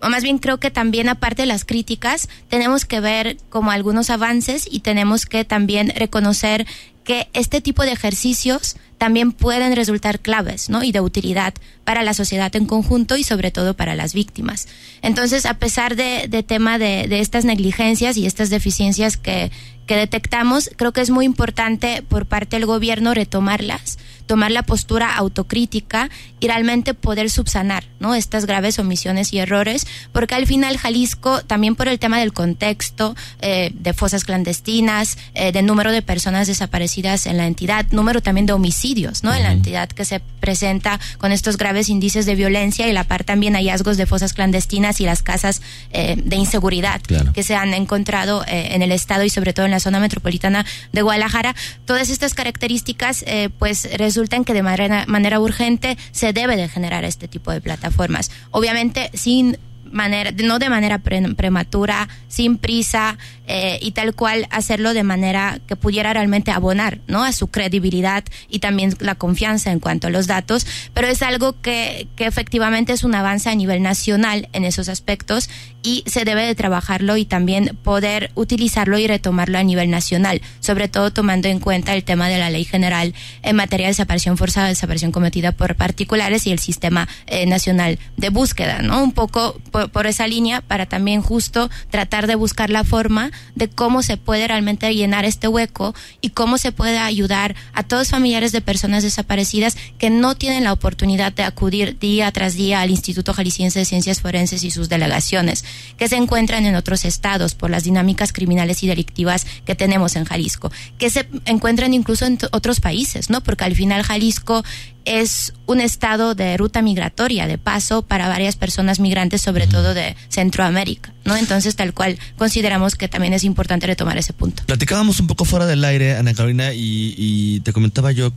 o más bien creo que también aparte de las críticas, tenemos que ver como algunos avances y tenemos que también reconocer que este tipo de ejercicios también pueden resultar claves, ¿no? Y de utilidad para la sociedad en conjunto y sobre todo para las víctimas. Entonces, a pesar de, tema de, de, estas negligencias y estas deficiencias que, que detectamos, creo que es muy importante por parte del gobierno retomarlas, tomar la postura autocrítica y realmente poder subsanar ¿no? estas graves omisiones y errores, porque al final Jalisco, también por el tema del contexto, eh, de fosas clandestinas, eh, de número de personas desaparecidas en la entidad, número también de homicidios ¿no? en la entidad que se presenta con estos graves índices de violencia y la par también hallazgos de fosas clandestinas y las casas eh, de inseguridad que se han encontrado en el estado y sobre todo en la zona metropolitana de Guadalajara. Todas estas características pues resultan que de manera, manera urgente se debe de generar este tipo de plataformas. Obviamente sin manera, no de manera prematura, sin prisa eh, y tal cual hacerlo de manera que pudiera realmente abonar, ¿no? A su credibilidad y también la confianza en cuanto a los datos, pero es algo que, que efectivamente es un avance a nivel nacional en esos aspectos y se debe de trabajarlo y también poder utilizarlo y retomarlo a nivel nacional, sobre todo tomando en cuenta el tema de la ley general en materia de desaparición forzada, desaparición cometida por particulares y el sistema eh, nacional de búsqueda, ¿no? Un poco por, esa línea para también justo tratar de buscar la forma de cómo se puede realmente llenar este hueco y cómo se puede ayudar a todos familiares de personas desaparecidas que no tienen la oportunidad de acudir día tras día al Instituto Jalisciense de Ciencias Forenses y sus delegaciones, que se encuentran en otros estados por las dinámicas criminales y delictivas que tenemos en Jalisco, que se encuentran incluso en otros países, ¿no? Porque al final Jalisco es un estado de ruta migratoria, de paso para varias personas migrantes, sobre todo de Centroamérica, ¿no? Entonces, tal cual, consideramos que también es importante retomar ese punto. Platicábamos un poco fuera del aire, Ana Carolina, y, te comentaba yo,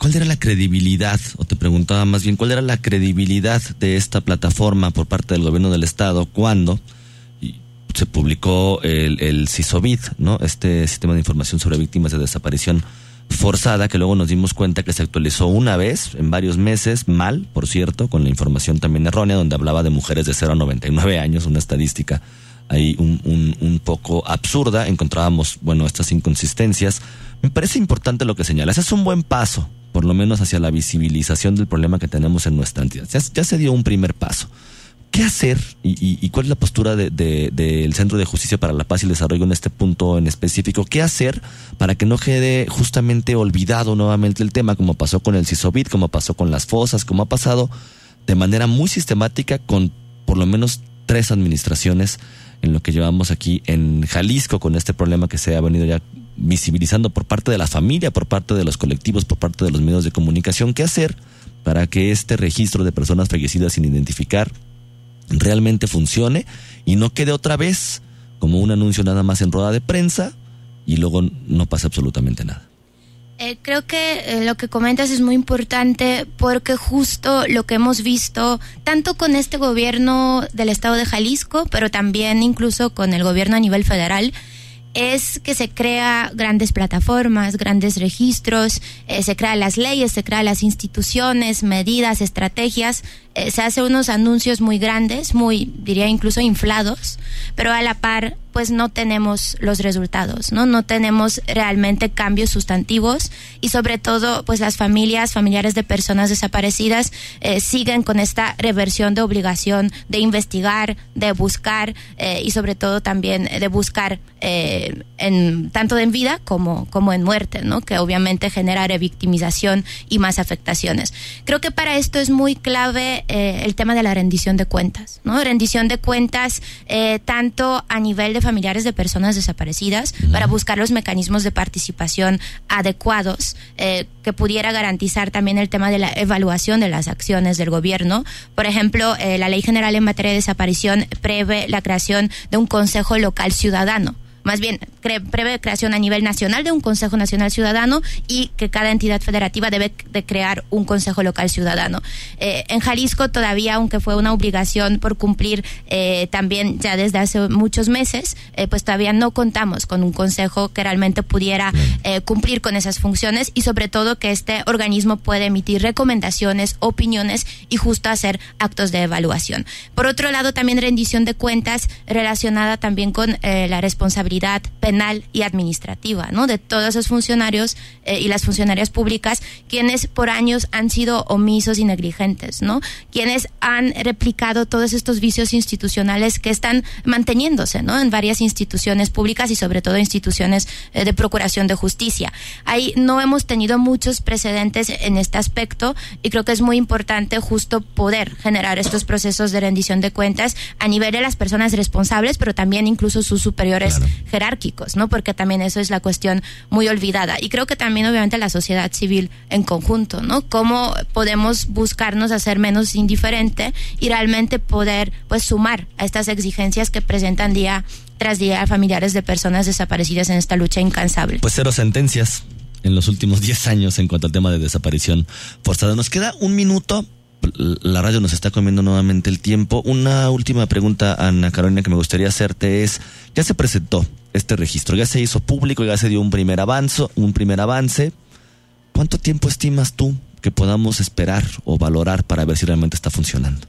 ¿cuál era la credibilidad, o te preguntaba más bien, cuál era la credibilidad de esta plataforma por parte del gobierno del estado cuando se publicó el, el CISOVID, ¿no? Este sistema de información sobre víctimas de desaparición forzada que luego nos dimos cuenta que se actualizó una vez en varios meses, mal, por cierto, con la información también errónea, donde hablaba de mujeres de 0 a 99 años, una estadística ahí un, un, un poco absurda. Encontrábamos, bueno, estas inconsistencias. Me parece importante lo que señalas. Es un buen paso, por lo menos hacia la visibilización del problema que tenemos en nuestra entidad. ya se dio un primer paso. ¿Qué hacer y, cuál es la postura del de, Centro de Justicia para la Paz y el Desarrollo en este punto en específico? ¿Qué hacer para que no quede justamente olvidado nuevamente el tema, como pasó con el CISOBIT, como pasó con las fosas, como ha pasado de manera muy sistemática con por lo menos tres administraciones en lo que llevamos aquí en Jalisco con este problema que se ha venido ya visibilizando por parte de la familia, por parte de los colectivos, por parte de los medios de comunicación? ¿Qué hacer para que este registro de personas fallecidas sin identificar realmente funcione y no quede otra vez como un anuncio nada más en rueda de prensa y luego no pasa absolutamente nada. Eh, creo que eh, lo que comentas es muy importante porque justo lo que hemos visto, tanto con este gobierno del estado de Jalisco, pero también incluso con el gobierno a nivel federal, es que se crea grandes plataformas, grandes registros, eh, se crean las leyes, se crean las instituciones, medidas, estrategias, eh, se hace unos anuncios muy grandes, muy, diría incluso inflados, pero a la par pues no tenemos los resultados, ¿no? No tenemos realmente cambios sustantivos y sobre todo pues las familias, familiares de personas desaparecidas eh, siguen con esta reversión de obligación de investigar, de buscar eh, y sobre todo también de buscar eh, en tanto en vida como, como en muerte, ¿no? Que obviamente genera revictimización y más afectaciones. Creo que para esto es muy clave el tema de la rendición de cuentas, ¿no? Rendición de cuentas tanto a nivel de familiares de personas desaparecidas para buscar los mecanismos de participación adecuados eh, que pudiera garantizar también el tema de la evaluación de las acciones del gobierno. Por ejemplo, eh, la Ley General en materia de desaparición prevé la creación de un Consejo Local Ciudadano más bien prevé creación a nivel nacional de un Consejo Nacional Ciudadano y que cada entidad federativa debe de crear un Consejo Local Ciudadano. Eh, en Jalisco todavía, aunque fue una obligación por cumplir eh, también ya desde hace muchos meses, eh, pues todavía no contamos con un consejo que realmente pudiera cumplir con esas funciones y sobre todo que este organismo puede emitir recomendaciones, opiniones y justo hacer actos de evaluación. Por otro lado, también rendición de cuentas relacionada también con la responsabilidad penal y administrativa, ¿no? De todos esos funcionarios y las funcionarias públicas quienes por años han sido omisos y negligentes, ¿no? Quienes han replicado todos estos vicios institucionales que están manteniéndose, ¿no? En varias instituciones públicas y sobre todo instituciones eh, de procuración de justicia. Ahí no hemos tenido muchos precedentes en este aspecto y creo que es muy importante justo poder generar estos procesos de rendición de cuentas a nivel de las personas responsables, pero también incluso sus superiores jerárquicos, ¿no? Porque también eso es la cuestión muy olvidada. Y creo que también obviamente la sociedad civil en conjunto, ¿no? Cómo podemos buscarnos hacer menos indiferente y realmente poder pues sumar a estas exigencias que presentan día tras día familiares de personas desaparecidas en esta lucha incansable. Pues cero sentencias en los últimos [LAUGHS] 10 años en cuanto al tema de desaparición forzada. Nos queda un minuto. La radio nos está comiendo nuevamente el tiempo. Una última pregunta, Ana Carolina, que me gustaría hacerte es, ya se presentó este registro, ya se hizo público, ya se dio un primer avance, un primer avance. ¿Cuánto tiempo estimas tú que podamos esperar o valorar para ver si realmente está funcionando?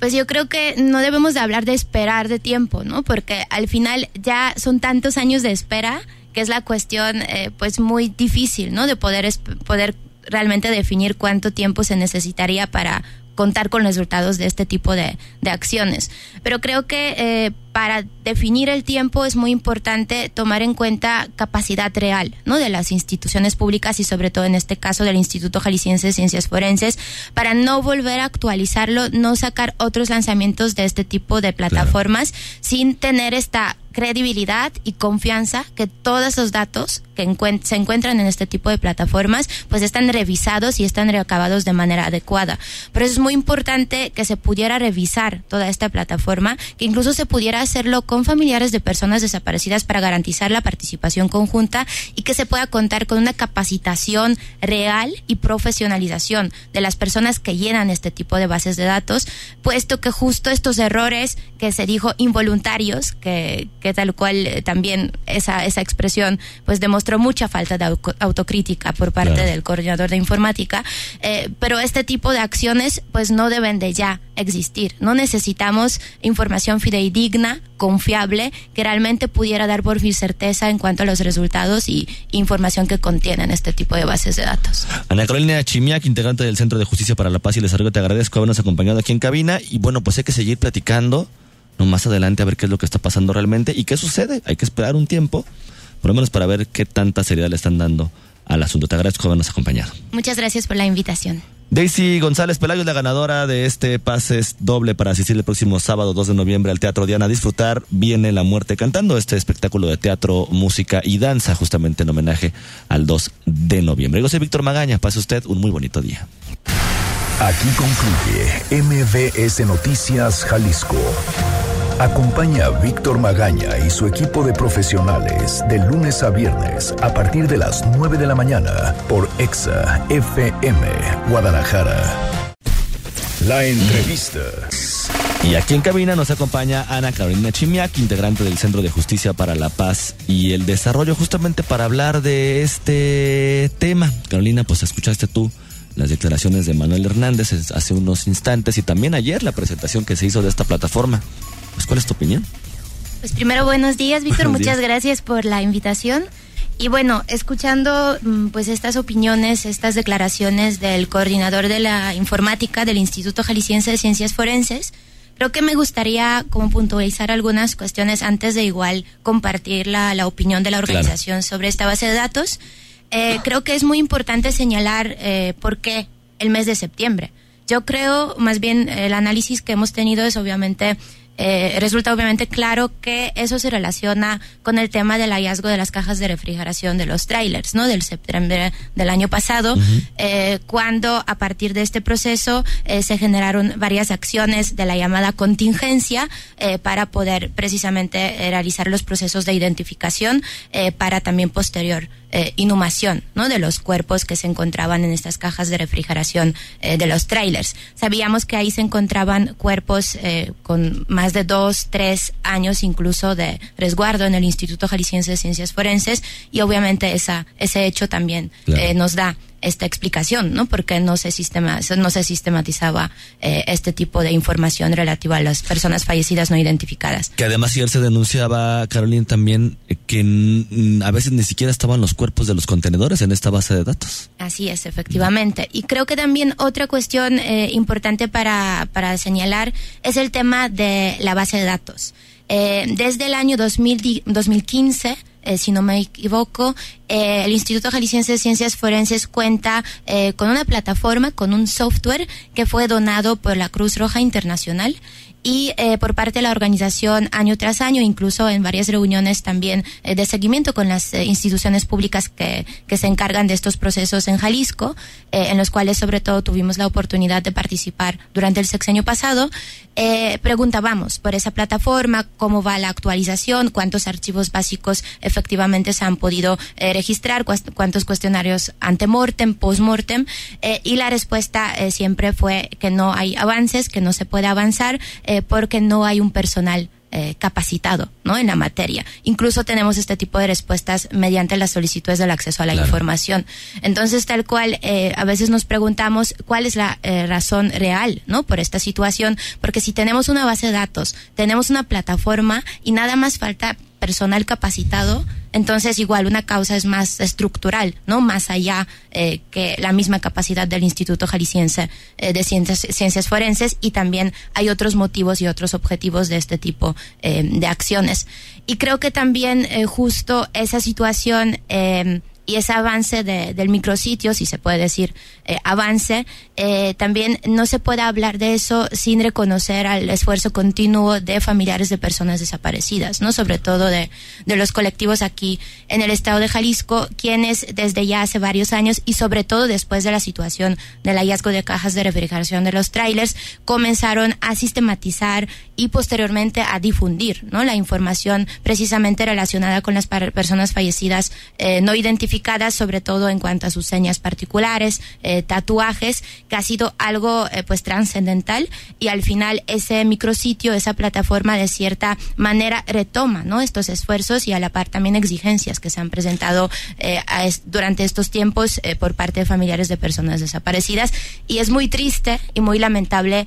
Pues yo creo que no debemos de hablar de esperar de tiempo, ¿no? Porque al final ya son tantos años de espera que es la cuestión eh, pues muy difícil, ¿no? De poder, poder realmente definir cuánto tiempo se necesitaría para contar con resultados de este tipo de, de acciones. Pero creo que eh, para definir el tiempo es muy importante tomar en cuenta capacidad real ¿no? de las instituciones públicas y sobre todo en este caso del Instituto Jalisciense de Ciencias Forenses para no volver a actualizarlo, no sacar otros lanzamientos de este tipo de plataformas sin tener esta credibilidad y confianza que todos los datos que se encuentran en este tipo de plataformas pues están revisados y están reacabados de manera adecuada. Por eso es muy importante que se pudiera revisar toda esta plataforma, que incluso se pudiera hacerlo con familiares de personas desaparecidas para garantizar la participación conjunta y que se pueda contar con una capacitación real y profesionalización de las personas que llenan este tipo de bases de datos, puesto que justo estos errores que se dijo involuntarios, que, que tal cual eh, también esa, esa expresión pues demostró mucha falta de autocrítica por parte del coordinador de informática, eh, pero este tipo de acciones pues no deben de ya existir. No necesitamos información fidedigna, confiable, que realmente pudiera dar por fin certeza en cuanto a los resultados y información que contienen este tipo de bases de datos. Ana Carolina Chimiak, integrante del Centro de Justicia para la Paz y el Desarrollo, te agradezco habernos acompañado aquí en cabina y bueno, pues hay que seguir platicando no más adelante a ver qué es lo que está pasando realmente y qué sucede. Hay que esperar un tiempo, por lo menos para ver qué tanta seriedad le están dando al asunto. Te agradezco habernos acompañado. Muchas gracias por la invitación. Daisy González Pelayo es la ganadora de este pases doble para asistir el próximo sábado 2 de noviembre al Teatro Diana a disfrutar Viene la Muerte cantando este espectáculo de teatro, música y danza justamente en homenaje al 2 de noviembre. Yo soy Víctor Magaña, pase usted un muy bonito día. Aquí concluye MBS Noticias Jalisco. Acompaña a Víctor Magaña y su equipo de profesionales de lunes a viernes a partir de las 9 de la mañana por EXA FM Guadalajara. La entrevista. Y aquí en cabina nos acompaña Ana Carolina Chimiak, integrante del Centro de Justicia para la Paz y el Desarrollo, justamente para hablar de este tema. Carolina, pues escuchaste tú las declaraciones de Manuel Hernández hace unos instantes y también ayer la presentación que se hizo de esta plataforma. Pues, ¿cuál es tu opinión? Pues primero, buenos días, Víctor. Muchas gracias por la invitación. Y bueno, escuchando mm, pues estas opiniones, estas declaraciones del coordinador de la informática del Instituto Jalisciense de Ciencias Forenses, creo que me gustaría como puntualizar algunas cuestiones antes de igual compartir la, la opinión de la organización sobre esta base de datos. Eh, creo que es muy importante señalar eh, por qué el mes de septiembre. Yo creo, más bien, el análisis que hemos tenido es obviamente eh, resulta obviamente claro que eso se relaciona con el tema del hallazgo de las cajas de refrigeración de los trailers, ¿no? Del septiembre del año pasado, eh, cuando a partir de este proceso eh, se generaron varias acciones de la llamada contingencia para poder precisamente realizar los procesos de identificación para también posterior inhumación, ¿no? De los cuerpos que se encontraban en estas cajas de refrigeración de los trailers. Sabíamos que ahí se encontraban cuerpos con más más de dos, tres años incluso de resguardo en el Instituto Jalisciense de Ciencias Forenses y obviamente esa, ese hecho también eh, nos da esta explicación, ¿no? Porque no se, sistema, no se sistematizaba eh, este tipo de información relativa a las personas fallecidas no identificadas. Que además ayer se denunciaba, Carolina, también eh, que a veces ni siquiera estaban los cuerpos de los contenedores en esta base de datos. Así es, efectivamente. Y creo que también otra cuestión eh, importante para, para señalar es el tema de la base de datos. desde el año 2000, 2015, eh, si no me equivoco, eh, el Instituto Jalisciense de Ciencias Forenses cuenta eh, con una plataforma, con un software que fue donado por la Cruz Roja Internacional y eh, por parte de la organización año tras año, incluso en varias reuniones también eh, de seguimiento con las eh, instituciones públicas que, que, se encargan de estos procesos en Jalisco, en los cuales sobre todo tuvimos la oportunidad de participar durante el sexenio pasado, preguntábamos por esa plataforma, cómo va la actualización, cuántos archivos básicos efectivamente se han podido registrar, cuántos cuestionarios antemortem, postmortem, y la respuesta siempre fue que no hay avances, que no se puede avanzar, eh, porque no hay un personal eh, capacitado ¿no? en la materia. Incluso tenemos este tipo de respuestas mediante las solicitudes del acceso a la información. Entonces, tal cual, eh, a veces nos preguntamos cuál es la razón real ¿no? por esta situación, porque si tenemos una base de datos, tenemos una plataforma y nada más falta personal capacitado, entonces igual una causa es más estructural, ¿no? Más allá eh, que la misma capacidad del Instituto Jalisciense eh, de Ciencias, Ciencias, Forenses y también hay otros motivos y otros objetivos de este tipo eh, de acciones. Y creo que también justo esa situación y ese avance de, del micrositio, si se puede decir eh, avance, eh, también no se puede hablar de eso sin reconocer al esfuerzo continuo de familiares de personas desaparecidas, ¿no? Sobre todo de, de los colectivos aquí en el estado de Jalisco, quienes desde ya hace varios años y sobre todo después de la situación del hallazgo de cajas de refrigeración de los trailers, comenzaron a sistematizar y posteriormente a difundir, ¿no? La información precisamente relacionada con las personas fallecidas eh, no identificadas sobre todo en cuanto a sus señas particulares, eh, tatuajes, que ha sido algo eh, pues trascendental y al final ese micrositio, esa plataforma de cierta manera retoma ¿no? estos esfuerzos y a la par también exigencias que se han presentado eh, durante estos tiempos por parte de familiares de personas desaparecidas y es muy triste y muy lamentable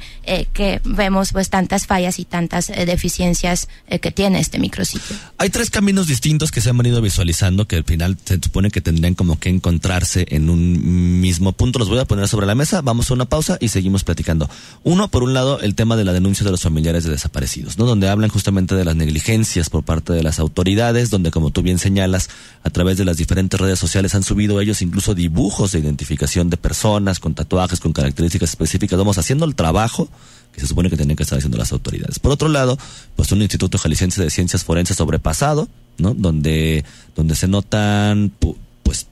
que vemos pues tantas fallas y tantas deficiencias que tiene este micrositio. Hay tres caminos distintos que se han venido visualizando que al final se supone que que tendrían como que encontrarse en un mismo punto. Los voy a poner sobre la mesa, vamos a una pausa y seguimos platicando. Uno, por un lado, el tema de la denuncia de los familiares de desaparecidos, ¿no? Donde hablan justamente de las negligencias por parte de las autoridades, donde como tú bien señalas, a través de las diferentes redes sociales han subido ellos incluso dibujos de identificación de personas con tatuajes, con características específicas. Vamos haciendo el trabajo que se supone que tienen que estar haciendo las autoridades. Por otro lado, pues un Instituto Jalisciense de Ciencias Forenses sobrepasado, ¿no? Donde, donde se notan pues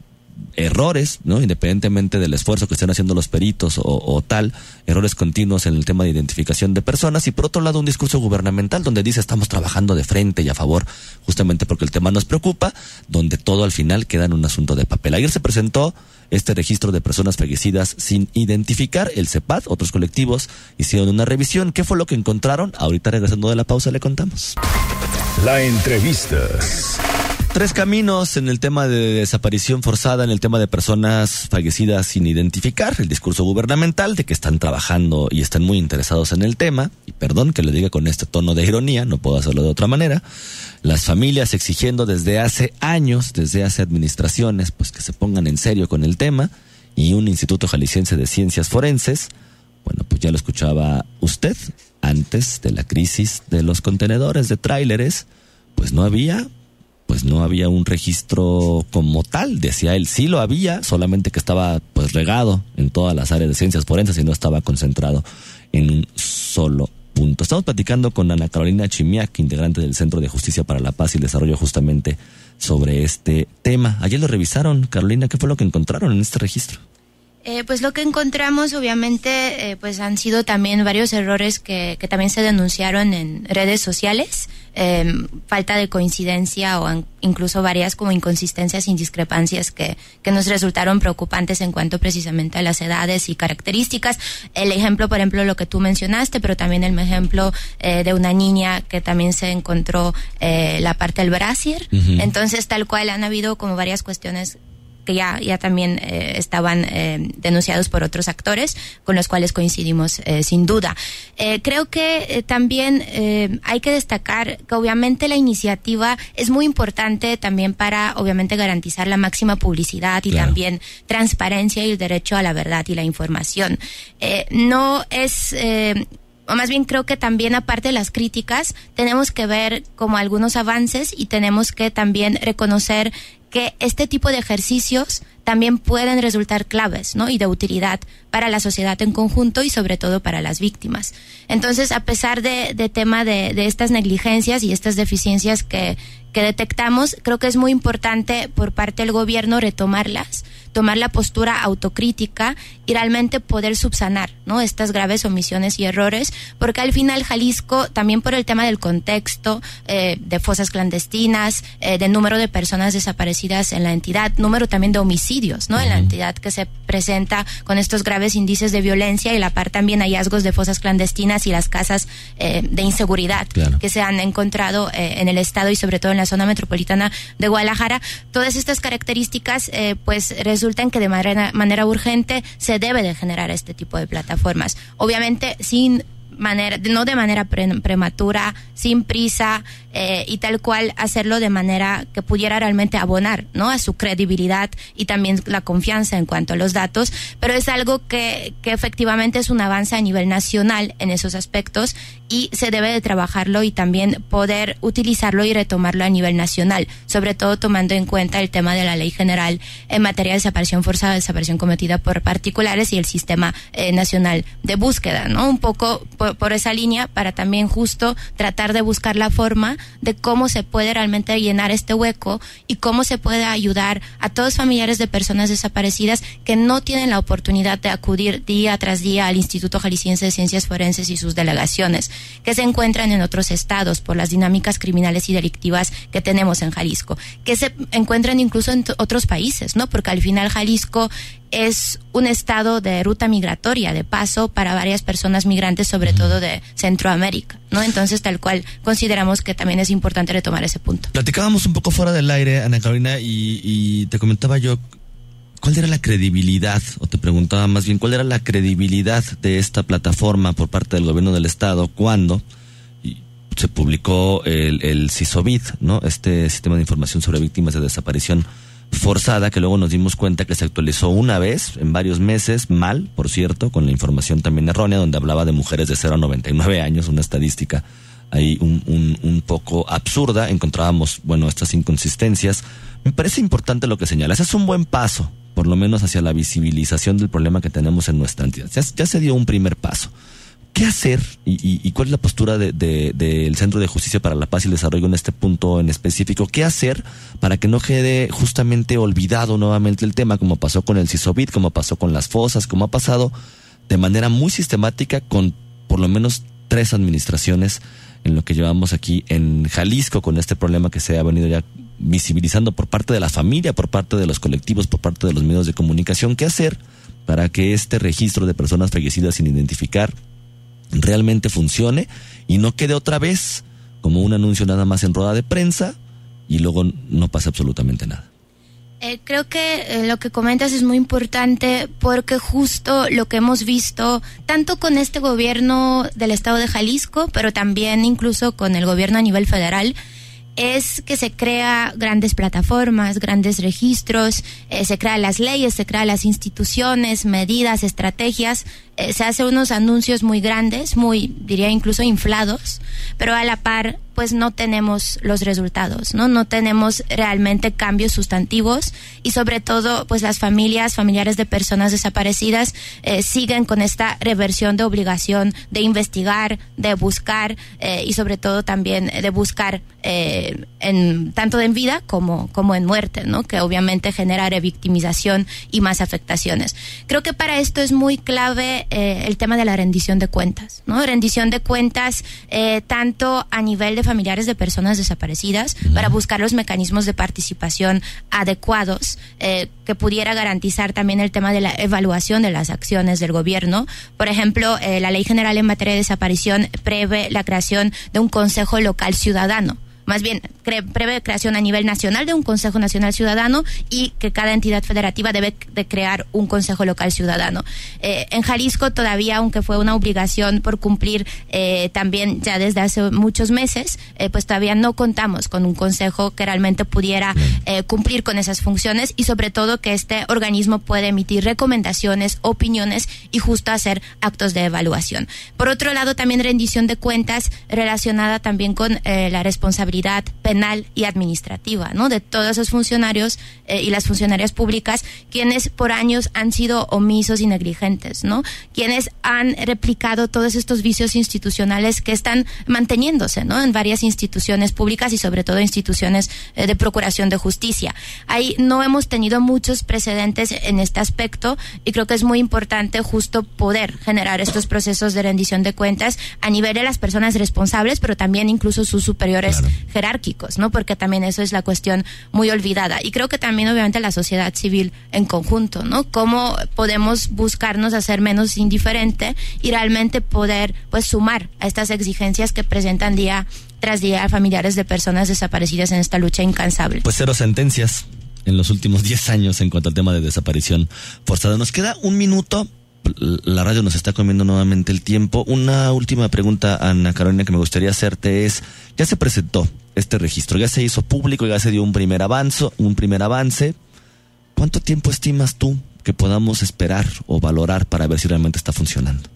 errores, ¿no? Independientemente del esfuerzo que estén haciendo los peritos o, tal, errores continuos en el tema de identificación de personas y por otro lado un discurso gubernamental donde dice estamos trabajando de frente y a favor justamente porque el tema nos preocupa, donde todo al final queda en un asunto de papel. Ayer se presentó este registro de personas fallecidas sin identificar, el CEPAD, otros colectivos hicieron una revisión. ¿Qué fue lo que encontraron? Ahorita regresando de la pausa le contamos. La entrevista. Tres caminos en el tema de desaparición forzada, en el tema de personas fallecidas sin identificar, el discurso gubernamental de que están trabajando y están muy interesados en el tema, y perdón que lo diga con este tono de ironía, no puedo hacerlo de otra manera, las familias exigiendo desde hace años, desde hace administraciones, pues que se pongan en serio con el tema, y un Instituto Jalisciense de Ciencias Forenses, bueno, pues ya lo escuchaba usted, antes de la crisis de los contenedores de tráileres, pues no había pues no había un registro como tal, decía él, sí lo había, solamente que estaba pues regado en todas las áreas de ciencias forenses y no estaba concentrado en un solo punto. Estamos platicando con Ana Carolina Chimiak, integrante del Centro de Justicia para la Paz y el Desarrollo, justamente sobre este tema. Ayer lo revisaron. Carolina, ¿qué fue lo que encontraron en este registro? Eh, pues lo que encontramos, obviamente, eh, pues han sido también varios errores que, que también se denunciaron en redes sociales, eh, falta de coincidencia o incluso varias como inconsistencias y discrepancias que, que nos resultaron preocupantes en cuanto precisamente a las edades y características. El ejemplo, por ejemplo, lo que tú mencionaste, pero también el ejemplo eh, de una niña que también se encontró eh, la parte del brasier. Entonces, tal cual han habido como varias cuestiones que ya, ya también eh, estaban eh, denunciados por otros actores, con los cuales coincidimos eh, sin duda. creo que también hay que destacar que obviamente la iniciativa es muy importante también para, obviamente, garantizar la máxima publicidad y también transparencia y el derecho a la verdad y la información. no es o más bien creo que también aparte de las críticas, tenemos que ver como algunos avances y tenemos que también reconocer que este tipo de ejercicios también pueden resultar claves ¿no? y de utilidad para la sociedad en conjunto y sobre todo para las víctimas. Entonces, a pesar de, de tema de, de, estas negligencias y estas deficiencias que, que detectamos, creo que es muy importante por parte del gobierno retomarlas, tomar la postura autocrítica y realmente poder subsanar ¿no? estas graves omisiones y errores, porque al final Jalisco, también por el tema del contexto, eh, de fosas clandestinas, eh, de número de personas desaparecidas en la entidad, número también de homicidios ¿no? en la entidad que se presenta con estos graves índices de violencia y la par también hallazgos de fosas clandestinas y las casas eh, de inseguridad que se han encontrado en el estado y sobre todo en la zona metropolitana de Guadalajara. Todas estas características pues resultan que de manera, manera urgente se debe de generar este tipo de plataformas. Obviamente sin manera, no de manera prematura, sin prisa eh, y tal cual hacerlo de manera que pudiera realmente abonar, ¿no? A su credibilidad y también la confianza en cuanto a los datos, pero es algo que, que efectivamente es un avance a nivel nacional en esos aspectos y se debe de trabajarlo y también poder utilizarlo y retomarlo a nivel nacional, sobre todo tomando en cuenta el tema de la ley general en materia de desaparición forzada, desaparición cometida por particulares y el sistema eh, nacional de búsqueda, ¿no? Un poco por, esa línea para también justo tratar de buscar la forma de cómo se puede realmente llenar este hueco y cómo se puede ayudar a todos familiares de personas desaparecidas que no tienen la oportunidad de acudir día tras día al Instituto Jalisciense de Ciencias Forenses y sus delegaciones, que se encuentran en otros estados por las dinámicas criminales y delictivas que tenemos en Jalisco, que se encuentran incluso en otros países, ¿no? Porque al final Jalisco es un estado de ruta migratoria, de paso para varias personas migrantes, sobre todo de Centroamérica, ¿no? Entonces, tal cual, consideramos que también es importante retomar ese punto. Platicábamos un poco fuera del aire, Ana Carolina, y, te comentaba yo ¿Cuál era la credibilidad, o te preguntaba más bien, cuál era la credibilidad de esta plataforma por parte del gobierno del Estado cuando se publicó el, el CISOVID, ¿no? Este sistema de información sobre víctimas de desaparición forzada que luego nos dimos cuenta que se actualizó una vez en varios meses, mal, por cierto, con la información también errónea, donde hablaba de mujeres de 0 a 99 años, una estadística ahí un, un, poco absurda. Encontrábamos, bueno, estas inconsistencias. Me parece importante lo que señalas. Es un buen paso, por lo menos hacia la visibilización del problema que tenemos en nuestra entidad. Ya, se dio un primer paso. ¿Qué hacer y, cuál es la postura del de, Centro de Justicia para la Paz y el Desarrollo en este punto en específico? ¿Qué hacer para que no quede justamente olvidado nuevamente el tema, como pasó con el CISOVID, como pasó con las fosas, como ha pasado de manera muy sistemática con por lo menos tres administraciones en lo que llevamos aquí en Jalisco con este problema que se ha venido ya visibilizando por parte de la familia, por parte de los colectivos, por parte de los medios de comunicación? ¿Qué hacer para que este registro de personas fallecidas sin identificar realmente funcione y no quede otra vez como un anuncio nada más en rueda de prensa y luego no pasa absolutamente nada. Eh, creo que eh, lo que comentas es muy importante porque justo lo que hemos visto, tanto con este gobierno del estado de Jalisco, pero también incluso con el gobierno a nivel federal, es que se crea grandes plataformas, grandes registros, eh, se crean las leyes, se crean las instituciones, medidas, estrategias, eh, se hace unos anuncios muy grandes, muy, diría incluso inflados, pero a la par pues no tenemos los resultados, ¿no? No tenemos realmente cambios sustantivos y sobre todo, pues las familias, familiares de personas desaparecidas eh, siguen con esta reversión de obligación de investigar, de buscar eh, y sobre todo también de buscar eh, en tanto en vida como como en muerte, ¿no? Que obviamente genera revictimización y más afectaciones. Creo que para esto es muy clave el tema de la rendición de cuentas, ¿no? Rendición de cuentas tanto a nivel de familiares de personas desaparecidas para buscar los mecanismos de participación adecuados eh, que pudiera garantizar también el tema de la evaluación de las acciones del gobierno. Por ejemplo, eh, la Ley General en materia de desaparición prevé la creación de un Consejo Local Ciudadano más bien prevé creación a nivel nacional de un Consejo Nacional Ciudadano y que cada entidad federativa debe de crear un Consejo Local Ciudadano. Eh, en Jalisco todavía, aunque fue una obligación por cumplir eh, también ya desde hace muchos meses, eh, pues todavía no contamos con un consejo que realmente pudiera cumplir con esas funciones y sobre todo que este organismo puede emitir recomendaciones, opiniones y justo hacer actos de evaluación. Por otro lado, también rendición de cuentas relacionada también con la responsabilidad penal y administrativa, ¿no? De todos esos funcionarios eh, y las funcionarias públicas quienes por años han sido omisos y negligentes, ¿no? Quienes han replicado todos estos vicios institucionales que están manteniéndose, ¿no? En varias instituciones públicas y sobre todo instituciones eh, de procuración de justicia. Ahí no hemos tenido muchos precedentes en este aspecto y creo que es muy importante justo poder generar estos procesos de rendición de cuentas a nivel de las personas responsables, pero también incluso sus superiores jerárquicos, ¿no? Porque también eso es la cuestión muy olvidada. Y creo que también obviamente la sociedad civil en conjunto, ¿no? Cómo podemos buscarnos hacer menos indiferente y realmente poder pues sumar a estas exigencias que presentan día tras día familiares de personas desaparecidas en esta lucha incansable. Pues cero sentencias en los últimos 10 años en cuanto al tema de desaparición forzada. Nos queda un minuto la radio nos está comiendo nuevamente el tiempo. Una última pregunta, Ana Carolina, que me gustaría hacerte es, ya se presentó este registro, ya se hizo público, ya se dio un primer avance, un primer avance. ¿Cuánto tiempo estimas tú que podamos esperar o valorar para ver si realmente está funcionando?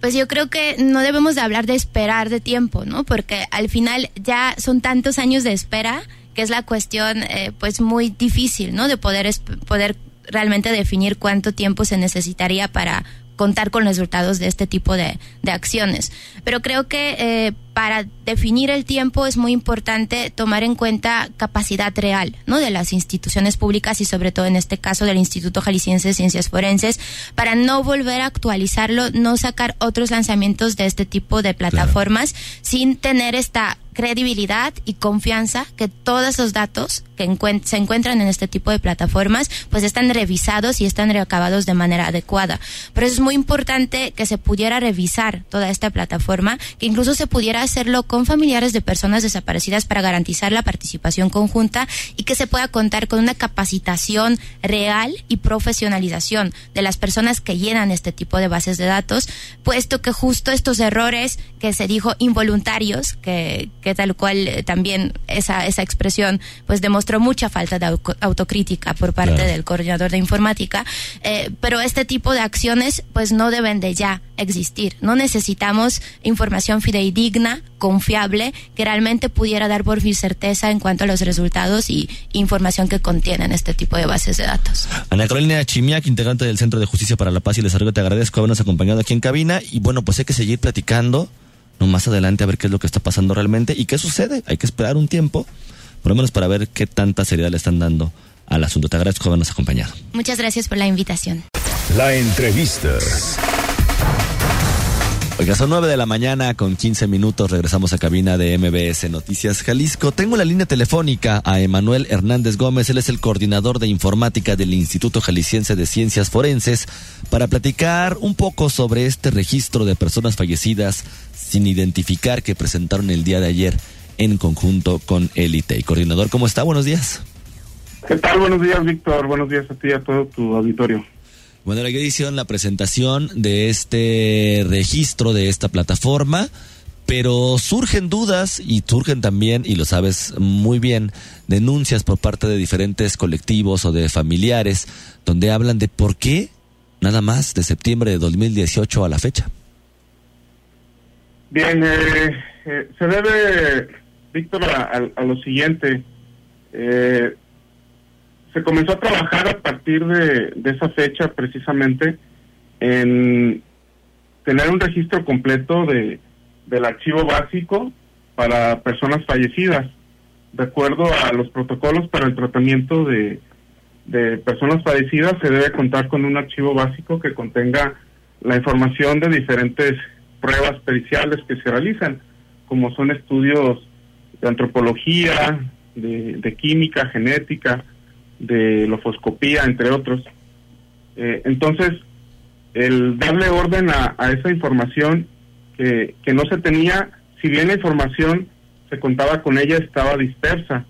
Pues yo creo que no debemos de hablar de esperar de tiempo, ¿no? Porque al final ya son tantos años de espera que es la cuestión eh, pues muy difícil, ¿no? De poder, poder realmente definir cuánto tiempo se necesitaría para contar con resultados de este tipo de, de acciones. Pero creo que eh, para definir el tiempo es muy importante tomar en cuenta capacidad real ¿no? de las instituciones públicas y sobre todo en este caso del Instituto Jalisciense de Ciencias Forenses para no volver a actualizarlo, no sacar otros lanzamientos de este tipo de plataformas sin tener esta credibilidad y confianza que todos los datos que se encuentran en este tipo de plataformas pues están revisados y están reacabados de manera adecuada. Pero es muy importante que se pudiera revisar toda esta plataforma, que incluso se pudiera hacerlo con familiares de personas desaparecidas para garantizar la participación conjunta y que se pueda contar con una capacitación real y profesionalización de las personas que llenan este tipo de bases de datos, puesto que justo estos errores que se dijo involuntarios, que que tal cual eh, también esa, esa expresión pues demostró mucha falta de autocrítica por parte del coordinador de informática, eh, pero este tipo de acciones pues no deben de ya existir. No necesitamos información fidedigna, confiable, que realmente pudiera dar por fin certeza en cuanto a los resultados y información que contienen este tipo de bases de datos. Ana Carolina Chimiak, integrante del Centro de Justicia para la Paz y el Desarrollo, te agradezco habernos acompañado aquí en cabina y bueno, pues hay que seguir platicando no más adelante a ver qué es lo que está pasando realmente y qué sucede. Hay que esperar un tiempo, por lo menos para ver qué tanta seriedad le están dando al asunto. Te agradezco habernos acompañado. Muchas gracias por la invitación. La entrevista. Oiga, son nueve de la mañana con 15 minutos. Regresamos a cabina de MBS Noticias Jalisco. Tengo la línea telefónica a Emanuel Hernández Gómez. Él es el coordinador de informática del Instituto Jalisciense de Ciencias Forenses para platicar un poco sobre este registro de personas fallecidas sin identificar que presentaron el día de ayer en conjunto con Elite. Coordinador, ¿cómo está? Buenos días. ¿Qué tal? Buenos días, Víctor. Buenos días a ti y a todo tu auditorio. Bueno, la hicieron la presentación de este registro de esta plataforma, pero surgen dudas y surgen también, y lo sabes muy bien, denuncias por parte de diferentes colectivos o de familiares donde hablan de por qué nada más de septiembre de 2018 a la fecha. Bien, eh, eh, se debe, Víctor, a, lo siguiente. Eh, se comenzó a trabajar a partir de, de, esa fecha precisamente en tener un registro completo de, del archivo básico para personas fallecidas, de acuerdo a los protocolos para el tratamiento de, de personas fallecidas, se debe contar con un archivo básico que contenga la información de diferentes pruebas periciales que se realizan, como son estudios de antropología, de, química, genética, de lofoscopía, entre otros. Eh, entonces, el darle orden a, esa información que, que, no se tenía, si bien la información se contaba con ella, estaba dispersa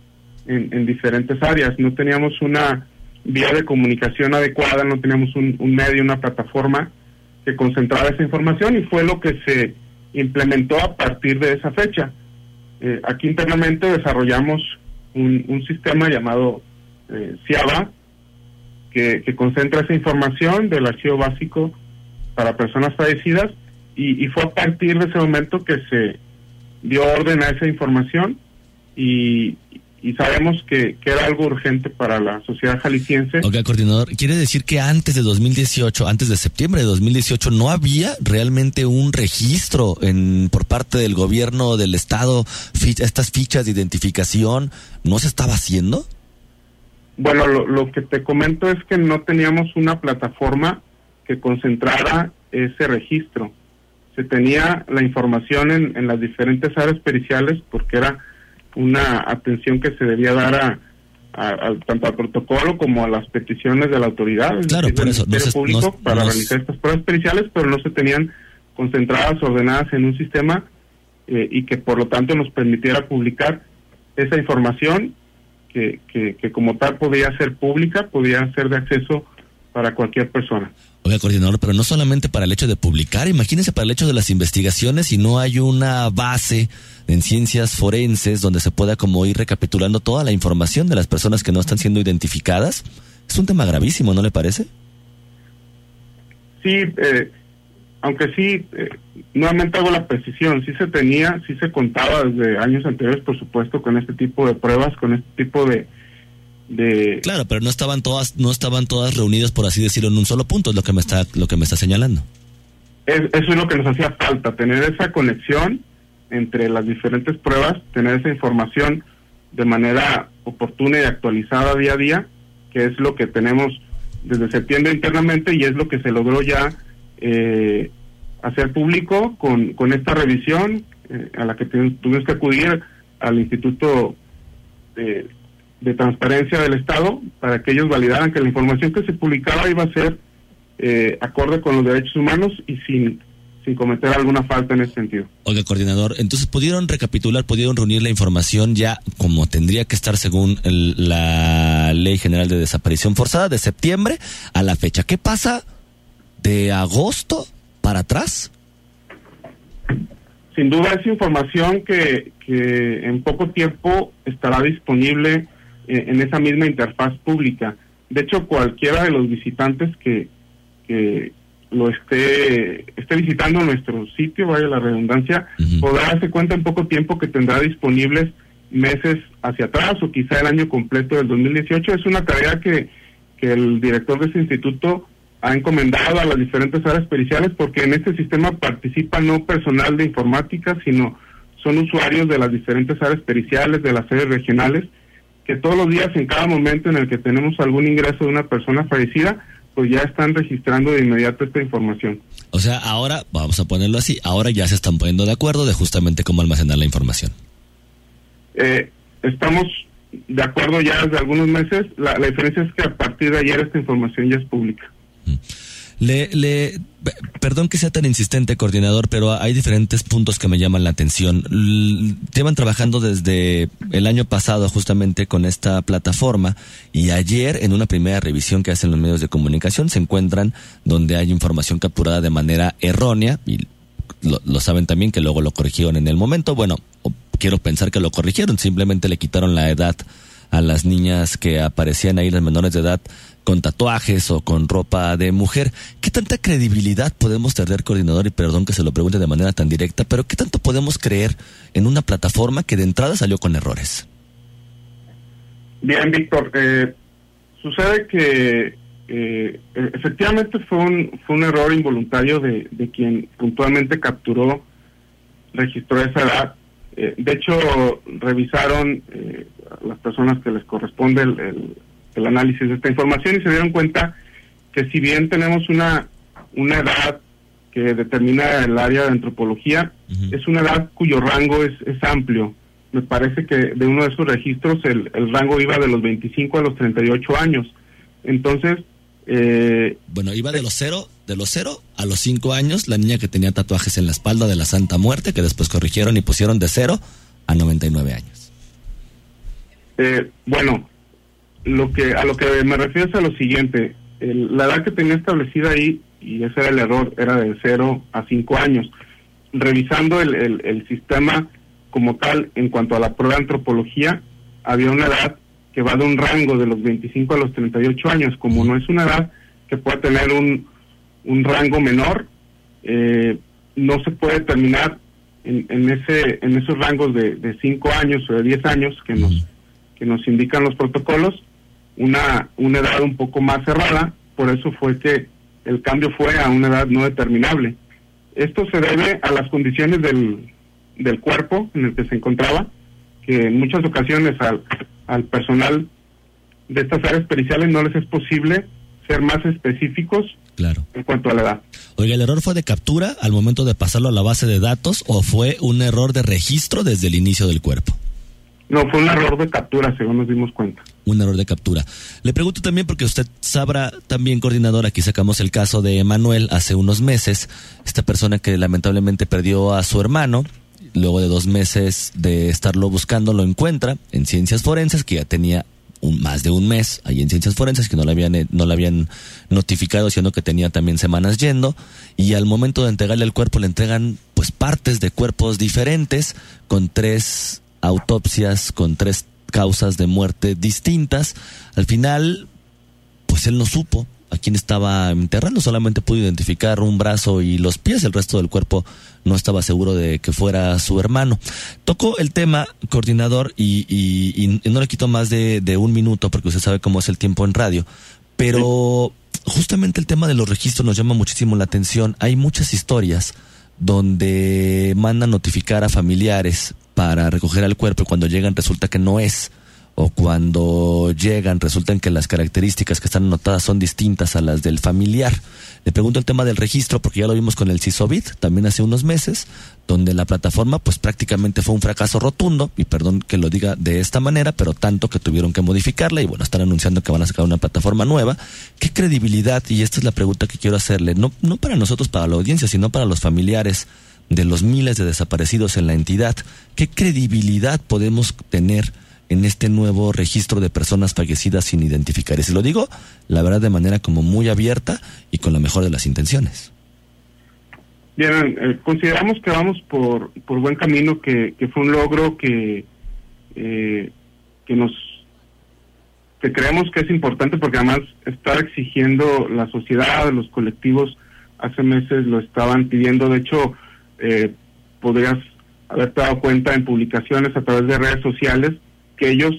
en, en diferentes áreas. No teníamos una vía de comunicación adecuada, no teníamos un, medio, una plataforma que concentrara esa información y fue lo que se implementó a partir de esa fecha. Eh, aquí internamente desarrollamos un, sistema llamado eh, CIABA que, concentra esa información del archivo básico para personas fallecidas y, fue a partir de ese momento que se dio orden a esa información y, y sabemos que, era algo urgente para la sociedad jalisciense. Ok, coordinador, ¿quiere decir que antes de 2018, antes de septiembre de 2018, no había realmente un registro en por parte del gobierno del estado, estas fichas de identificación, no se estaba haciendo? Bueno, lo, que te comento es que no teníamos una plataforma que concentrara ese registro. Se tenía la información en, en las diferentes áreas periciales porque era una atención que se debía dar a, tanto al protocolo como a las peticiones de la autoridad, claro, por eso, Ministerio Público, para realizar estas pruebas periciales, pero no se tenían concentradas, ordenadas en un sistema eh, y que por lo tanto nos permitiera publicar esa información que, que, que como tal podía ser pública, podía ser de acceso para cualquier persona. Oiga, coordinador, pero no solamente para el hecho de publicar, imagínese para el hecho de las investigaciones si no hay una base en ciencias forenses donde se pueda como ir recapitulando toda la información de las personas que no están siendo identificadas. Es un tema gravísimo, ¿no le parece? Sí, eh, aunque sí, eh, nuevamente hago la precisión, sí se tenía, sí se contaba desde años anteriores, por supuesto, con este tipo de pruebas, con este tipo de, de... Claro, pero no estaban todas, no estaban todas reunidas, por así decirlo, en un solo punto, es lo que me está, lo que me está señalando. eso es lo que nos hacía falta, tener esa conexión entre las diferentes pruebas, tener esa información de manera oportuna y actualizada día a día, que es lo que tenemos desde septiembre internamente y es lo que se logró ya eh, hacer público con, con esta revisión eh, a la que tuvimos que acudir al Instituto de, Transparencia del Estado para que ellos validaran que la información que se publicaba iba a ser eh, acorde con los derechos humanos y sin sin cometer alguna falta en ese sentido. Oiga, coordinador, entonces pudieron recapitular, pudieron reunir la información ya como tendría que estar según la Ley General de Desaparición Forzada de septiembre a la fecha. ¿Qué pasa de agosto para atrás? Sin duda es información que, que en poco tiempo estará disponible eh, en esa misma interfaz pública. De hecho, cualquiera de los visitantes que, que, lo esté, esté visitando nuestro sitio, vaya la redundancia, podrá darse cuenta en poco tiempo que tendrá disponibles meses hacia atrás o quizá el año completo del 2018. Es una tarea que, que el director de ese instituto ha encomendado a las diferentes áreas periciales porque en este sistema participa no personal de informática, sino son usuarios de las diferentes áreas periciales, de las sedes regionales, que todos los días, en cada momento en el que tenemos algún ingreso de una persona fallecida, pues ya están registrando de inmediato esta información. O sea, ahora, vamos a ponerlo así, ahora ya se están poniendo de acuerdo de justamente cómo almacenar la información. Eh, estamos de acuerdo ya desde algunos meses, la, diferencia es que a partir de ayer esta información ya es pública. Mm. Le, le, perdón que sea tan insistente, coordinador, pero hay diferentes puntos que me llaman la atención. llevan trabajando desde el año pasado justamente con esta plataforma y ayer en una primera revisión que hacen los medios de comunicación se encuentran donde hay información capturada de manera errónea y lo, lo saben también que luego lo corrigieron en el momento. Bueno, quiero pensar que lo corrigieron, simplemente le quitaron la edad a las niñas que aparecían ahí, las menores de edad, con tatuajes o con ropa de mujer. ¿Qué tanta credibilidad podemos tener, coordinador? Y perdón que se lo pregunte de manera tan directa, pero ¿qué tanto podemos creer en una plataforma que de entrada salió con errores? Bien, Víctor. Eh, sucede que eh, efectivamente fue un, fue un error involuntario de, de quien puntualmente capturó, registró esa edad. Eh, de hecho, revisaron eh, las personas que les corresponde el, el, análisis de esta información y se dieron cuenta que si bien tenemos una, una edad que determina el área de antropología, es una edad cuyo rango es, es amplio. Me parece que de uno de esos registros el, el rango iba de los 25 a los 38 años. Entonces, eh, bueno, iba de los cero, de los cero a los cinco años, la niña que tenía tatuajes en la espalda de la Santa Muerte, que después corrigieron y pusieron de cero a 99 años. Eh, bueno, lo que a lo que me refiero es a lo siguiente, la edad que tenía establecida ahí, y ese era el error, era de cero a cinco años. Revisando el, el, el sistema como tal, en cuanto a la prueba de antropología, había una edad que va de un rango de los 25 a los 38 años, como no es una edad que pueda tener un, un rango menor, eh, no se puede determinar en, en, ese en esos rangos de, de 5 años o de 10 años que nos que nos indican los protocolos una una edad un poco más cerrada, por eso fue que el cambio fue a una edad no determinable. Esto se debe a las condiciones del, del cuerpo en el que se encontraba, que en muchas ocasiones al, al personal de estas áreas periciales no les es posible ser más específicos claro. en cuanto a la edad. Oiga, ¿el error fue de captura al momento de pasarlo a la base de datos o fue un error de registro desde el inicio del cuerpo? No, fue un error de captura, según nos dimos cuenta. Un error de captura. Le pregunto también porque usted sabrá también, coordinador, aquí sacamos el caso de Emanuel hace unos meses, esta persona que lamentablemente perdió a su hermano, luego de dos meses de estarlo buscando, lo encuentra en ciencias forenses, que ya tenía un, más de un mes ahí en ciencias forenses, que no le habían, eh, no le habían notificado, siendo que tenía también semanas yendo, y al momento de entregarle el cuerpo le entregan pues partes de cuerpos diferentes, con tres autopsias, con tres causas de muerte distintas. Al final, pues él no supo a quién estaba enterrando, solamente pudo identificar un brazo y los pies, el resto del cuerpo no estaba seguro de que fuera su hermano. Tocó el tema, coordinador, y, y, y no le quito más de, de, un minuto porque usted sabe cómo es el tiempo en radio, pero justamente el tema de los registros nos llama muchísimo la atención. Hay muchas historias donde mandan notificar a familiares para recoger al cuerpo y cuando llegan resulta que no es o cuando llegan resultan que las características que están anotadas son distintas a las del familiar. Le pregunto el tema del registro porque ya lo vimos con el CISOBIT también hace unos meses, donde la plataforma pues prácticamente fue un fracaso rotundo, y perdón que lo diga de esta manera, pero tanto que tuvieron que modificarla y bueno, están anunciando que van a sacar una plataforma nueva. ¿Qué credibilidad? Y esta es la pregunta que quiero hacerle, no, no para nosotros, para la audiencia, sino para los familiares de los miles de desaparecidos en la entidad. ¿Qué credibilidad podemos tener? en este nuevo registro de personas fallecidas sin identificar. Y se lo digo, la verdad, de manera como muy abierta y con la mejor de las intenciones. Bien, eh, consideramos que vamos por, por buen camino, que, que fue un logro que, eh, que nos que creemos que es importante porque además estar exigiendo la sociedad, los colectivos, hace meses lo estaban pidiendo. De hecho, eh, podrías haberte dado cuenta en publicaciones a través de redes sociales que ellos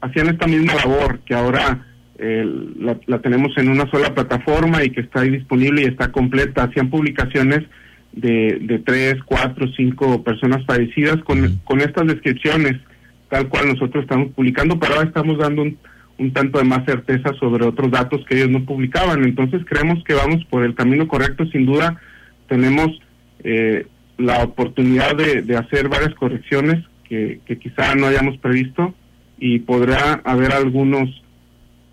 hacían esta misma labor que ahora eh, la, la, tenemos en una sola plataforma y que está ahí disponible y está completa. Hacían publicaciones de, de tres, cuatro, cinco personas fallecidas con, con estas descripciones, tal cual nosotros estamos publicando, pero ahora estamos dando un, un tanto de más certeza sobre otros datos que ellos no publicaban. Entonces creemos que vamos por el camino correcto. Sin duda tenemos eh, la oportunidad de, de hacer varias correcciones que, que quizá no hayamos previsto y podrá haber algunos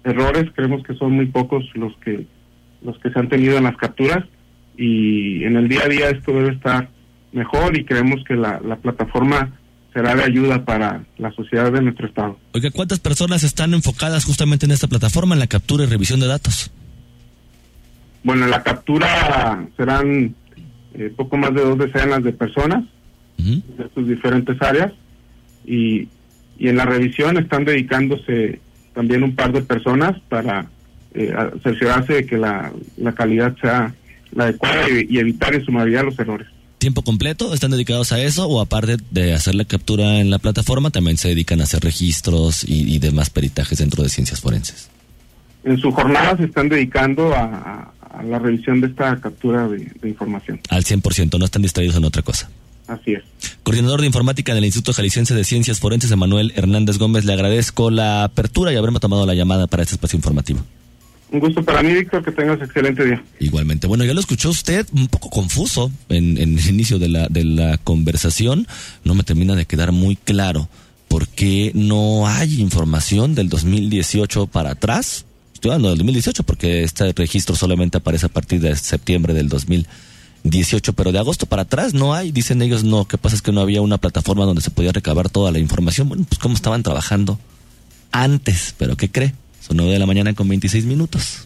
errores, creemos que son muy pocos los que los que se han tenido en las capturas y en el día a día esto debe estar mejor y creemos que la, la plataforma será de ayuda para la sociedad de nuestro estado. Oiga, ¿cuántas personas están enfocadas justamente en esta plataforma, en la captura y revisión de datos? Bueno, en la captura serán eh, poco más de dos decenas de personas uh -huh. de sus diferentes áreas y y en la revisión están dedicándose también un par de personas para eh, cerciorarse de que la, la calidad sea la adecuada y, evitar en su mayoría los errores. ¿Tiempo completo? ¿Están dedicados a eso? ¿O aparte de hacer la captura en la plataforma, también se dedican a hacer registros y, demás peritajes dentro de ciencias forenses? En su jornada se están dedicando a, la revisión de esta captura de, de información. Al 100%, no están distraídos en otra cosa. Así es. Coordinador de Informática del Instituto Jalisciense de Ciencias Forenses, Emanuel Hernández Gómez, le agradezco la apertura y haberme tomado la llamada para este espacio informativo. Un gusto para mí, Víctor, que tengas excelente día. Igualmente. Bueno, ya lo escuchó usted un poco confuso en, en el inicio de la, de la conversación. No me termina de quedar muy claro por qué no hay información del 2018 para atrás. Estoy del 2018 porque este registro solamente aparece a partir de septiembre del 2018, pero de agosto para atrás no hay. Dicen ellos no, que pasa es que no había una plataforma donde se podía recabar toda la información. Bueno, pues cómo estaban trabajando antes, pero ¿qué cree? Son 9 de la mañana con 26 minutos.